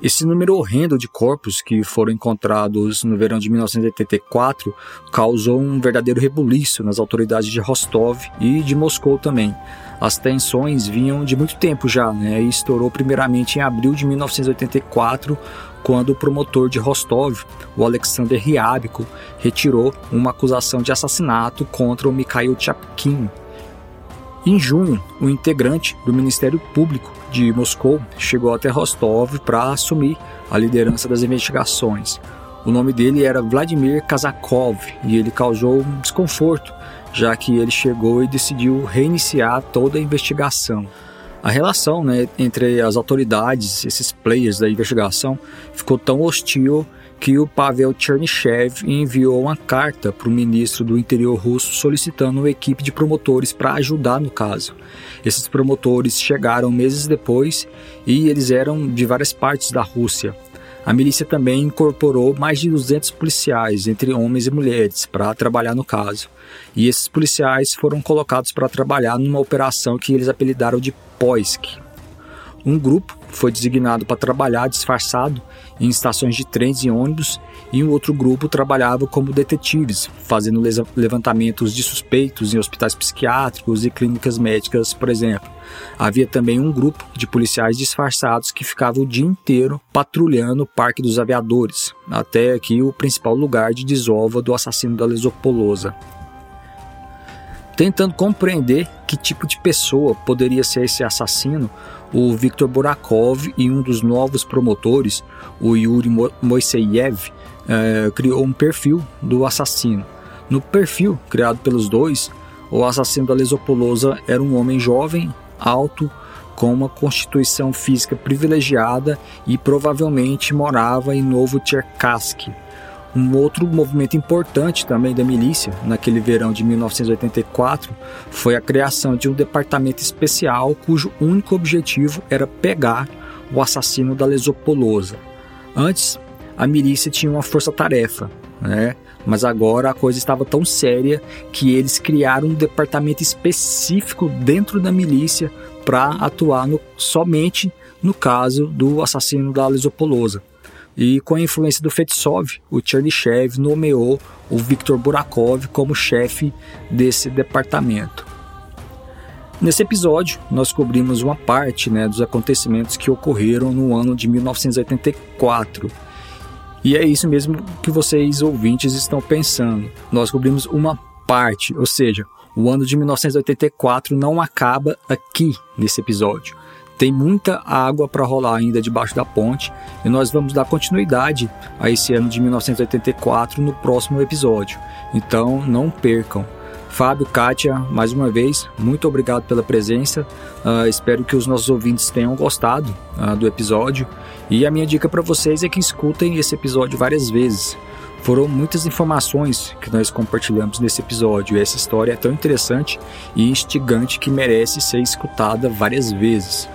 Esse número horrendo de corpos que foram encontrados no verão de 1984 causou um verdadeiro rebuliço nas autoridades de Rostov e de Moscou também. As tensões vinham de muito tempo já, né, e estourou primeiramente em abril de 1984, quando o promotor de Rostov, o Alexander Ryabko, retirou uma acusação de assassinato contra o Mikhail Chapkin. Em junho, um integrante do Ministério Público de Moscou chegou até Rostov para assumir a liderança das investigações. O nome dele era Vladimir Kazakov e ele causou um desconforto, já que ele chegou e decidiu reiniciar toda a investigação. A relação né, entre as autoridades, esses players da investigação, ficou tão hostil que o Pavel Chernyshев enviou uma carta para o ministro do interior russo solicitando uma equipe de promotores para ajudar no caso. Esses promotores chegaram meses depois e eles eram de várias partes da Rússia. A milícia também incorporou mais de 200 policiais, entre homens e mulheres, para trabalhar no caso. E esses policiais foram colocados para trabalhar numa operação que eles apelidaram de Poisk. Um grupo foi designado para trabalhar disfarçado em estações de trens e ônibus, e um outro grupo trabalhava como detetives, fazendo levantamentos de suspeitos em hospitais psiquiátricos e clínicas médicas, por exemplo. Havia também um grupo de policiais disfarçados que ficava o dia inteiro patrulhando o Parque dos Aviadores, até aqui o principal lugar de desova do assassino da Lesopolosa. Tentando compreender que tipo de pessoa poderia ser esse assassino, o Viktor Borakov e um dos novos promotores, o Yuri Moiseyev, eh, criou um perfil do assassino. No perfil criado pelos dois, o assassino da Lesopolosa era um homem jovem, alto, com uma constituição física privilegiada e provavelmente morava em Novo Cherkassky, Um outro movimento importante também da milícia, naquele verão de 1984, foi a criação de um departamento especial cujo único objetivo era pegar o assassino da Lesopolosa. Antes, a milícia tinha uma força-tarefa, né? mas agora a coisa estava tão séria que eles criaram um departamento específico dentro da milícia para atuar no, somente no caso do assassino da Lesopolosa. E com a influência do Fetsov, o Chernyshев nomeou o Viktor Burakov como chefe desse departamento. Nesse episódio, nós cobrimos uma parte né, dos acontecimentos que ocorreram no ano de 1984. E é isso mesmo que vocês ouvintes estão pensando. Nós cobrimos uma parte, ou seja, o ano de 1984 não acaba aqui nesse episódio. Tem muita água para rolar ainda debaixo da ponte e nós vamos dar continuidade a esse ano de 1984 no próximo episódio. Então não percam. Fábio, Kátia, mais uma vez, muito obrigado pela presença. Uh, espero que os nossos ouvintes tenham gostado uh, do episódio. E a minha dica para vocês é que escutem esse episódio várias vezes. Foram muitas informações que nós compartilhamos nesse episódio. E essa história é tão interessante e instigante que merece ser escutada várias vezes.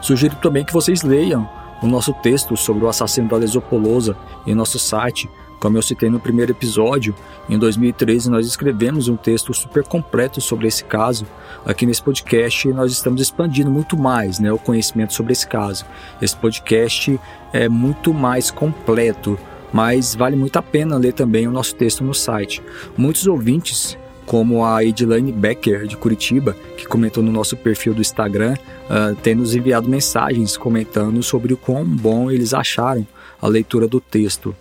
Sugiro também que vocês leiam o nosso texto sobre o assassino da Lesopolosa em nosso site. Como eu citei no primeiro episódio, em 2013 nós escrevemos um texto super completo sobre esse caso. Aqui nesse podcast nós estamos expandindo muito mais né, o conhecimento sobre esse caso. Esse podcast é muito mais completo, mas vale muito a pena ler também o nosso texto no site. Muitos ouvintes como a Edilane Becker, de Curitiba, que comentou no nosso perfil do Instagram, uh, tem nos enviado mensagens comentando sobre o quão bom eles acharam a leitura do texto.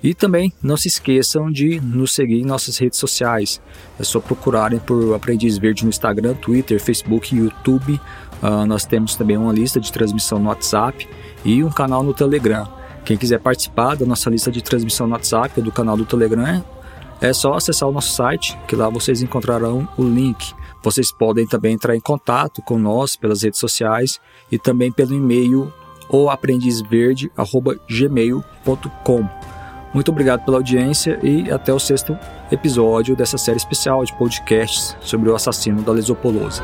E também não se esqueçam de nos seguir em nossas redes sociais. É só procurarem por Aprendiz Verde no Instagram, Twitter, Facebook YouTube. Uh, nós temos também uma lista de transmissão no WhatsApp e um canal no Telegram. Quem quiser participar da nossa lista de transmissão no WhatsApp ou do canal do Telegram, é só acessar o nosso site, que lá vocês encontrarão o link. Vocês podem também entrar em contato com nós pelas redes sociais e também pelo e-mail ou aprendizverde@gmail.com. Muito obrigado pela audiência e até o sexto episódio dessa série especial de podcasts sobre o assassino da Lesopolosa.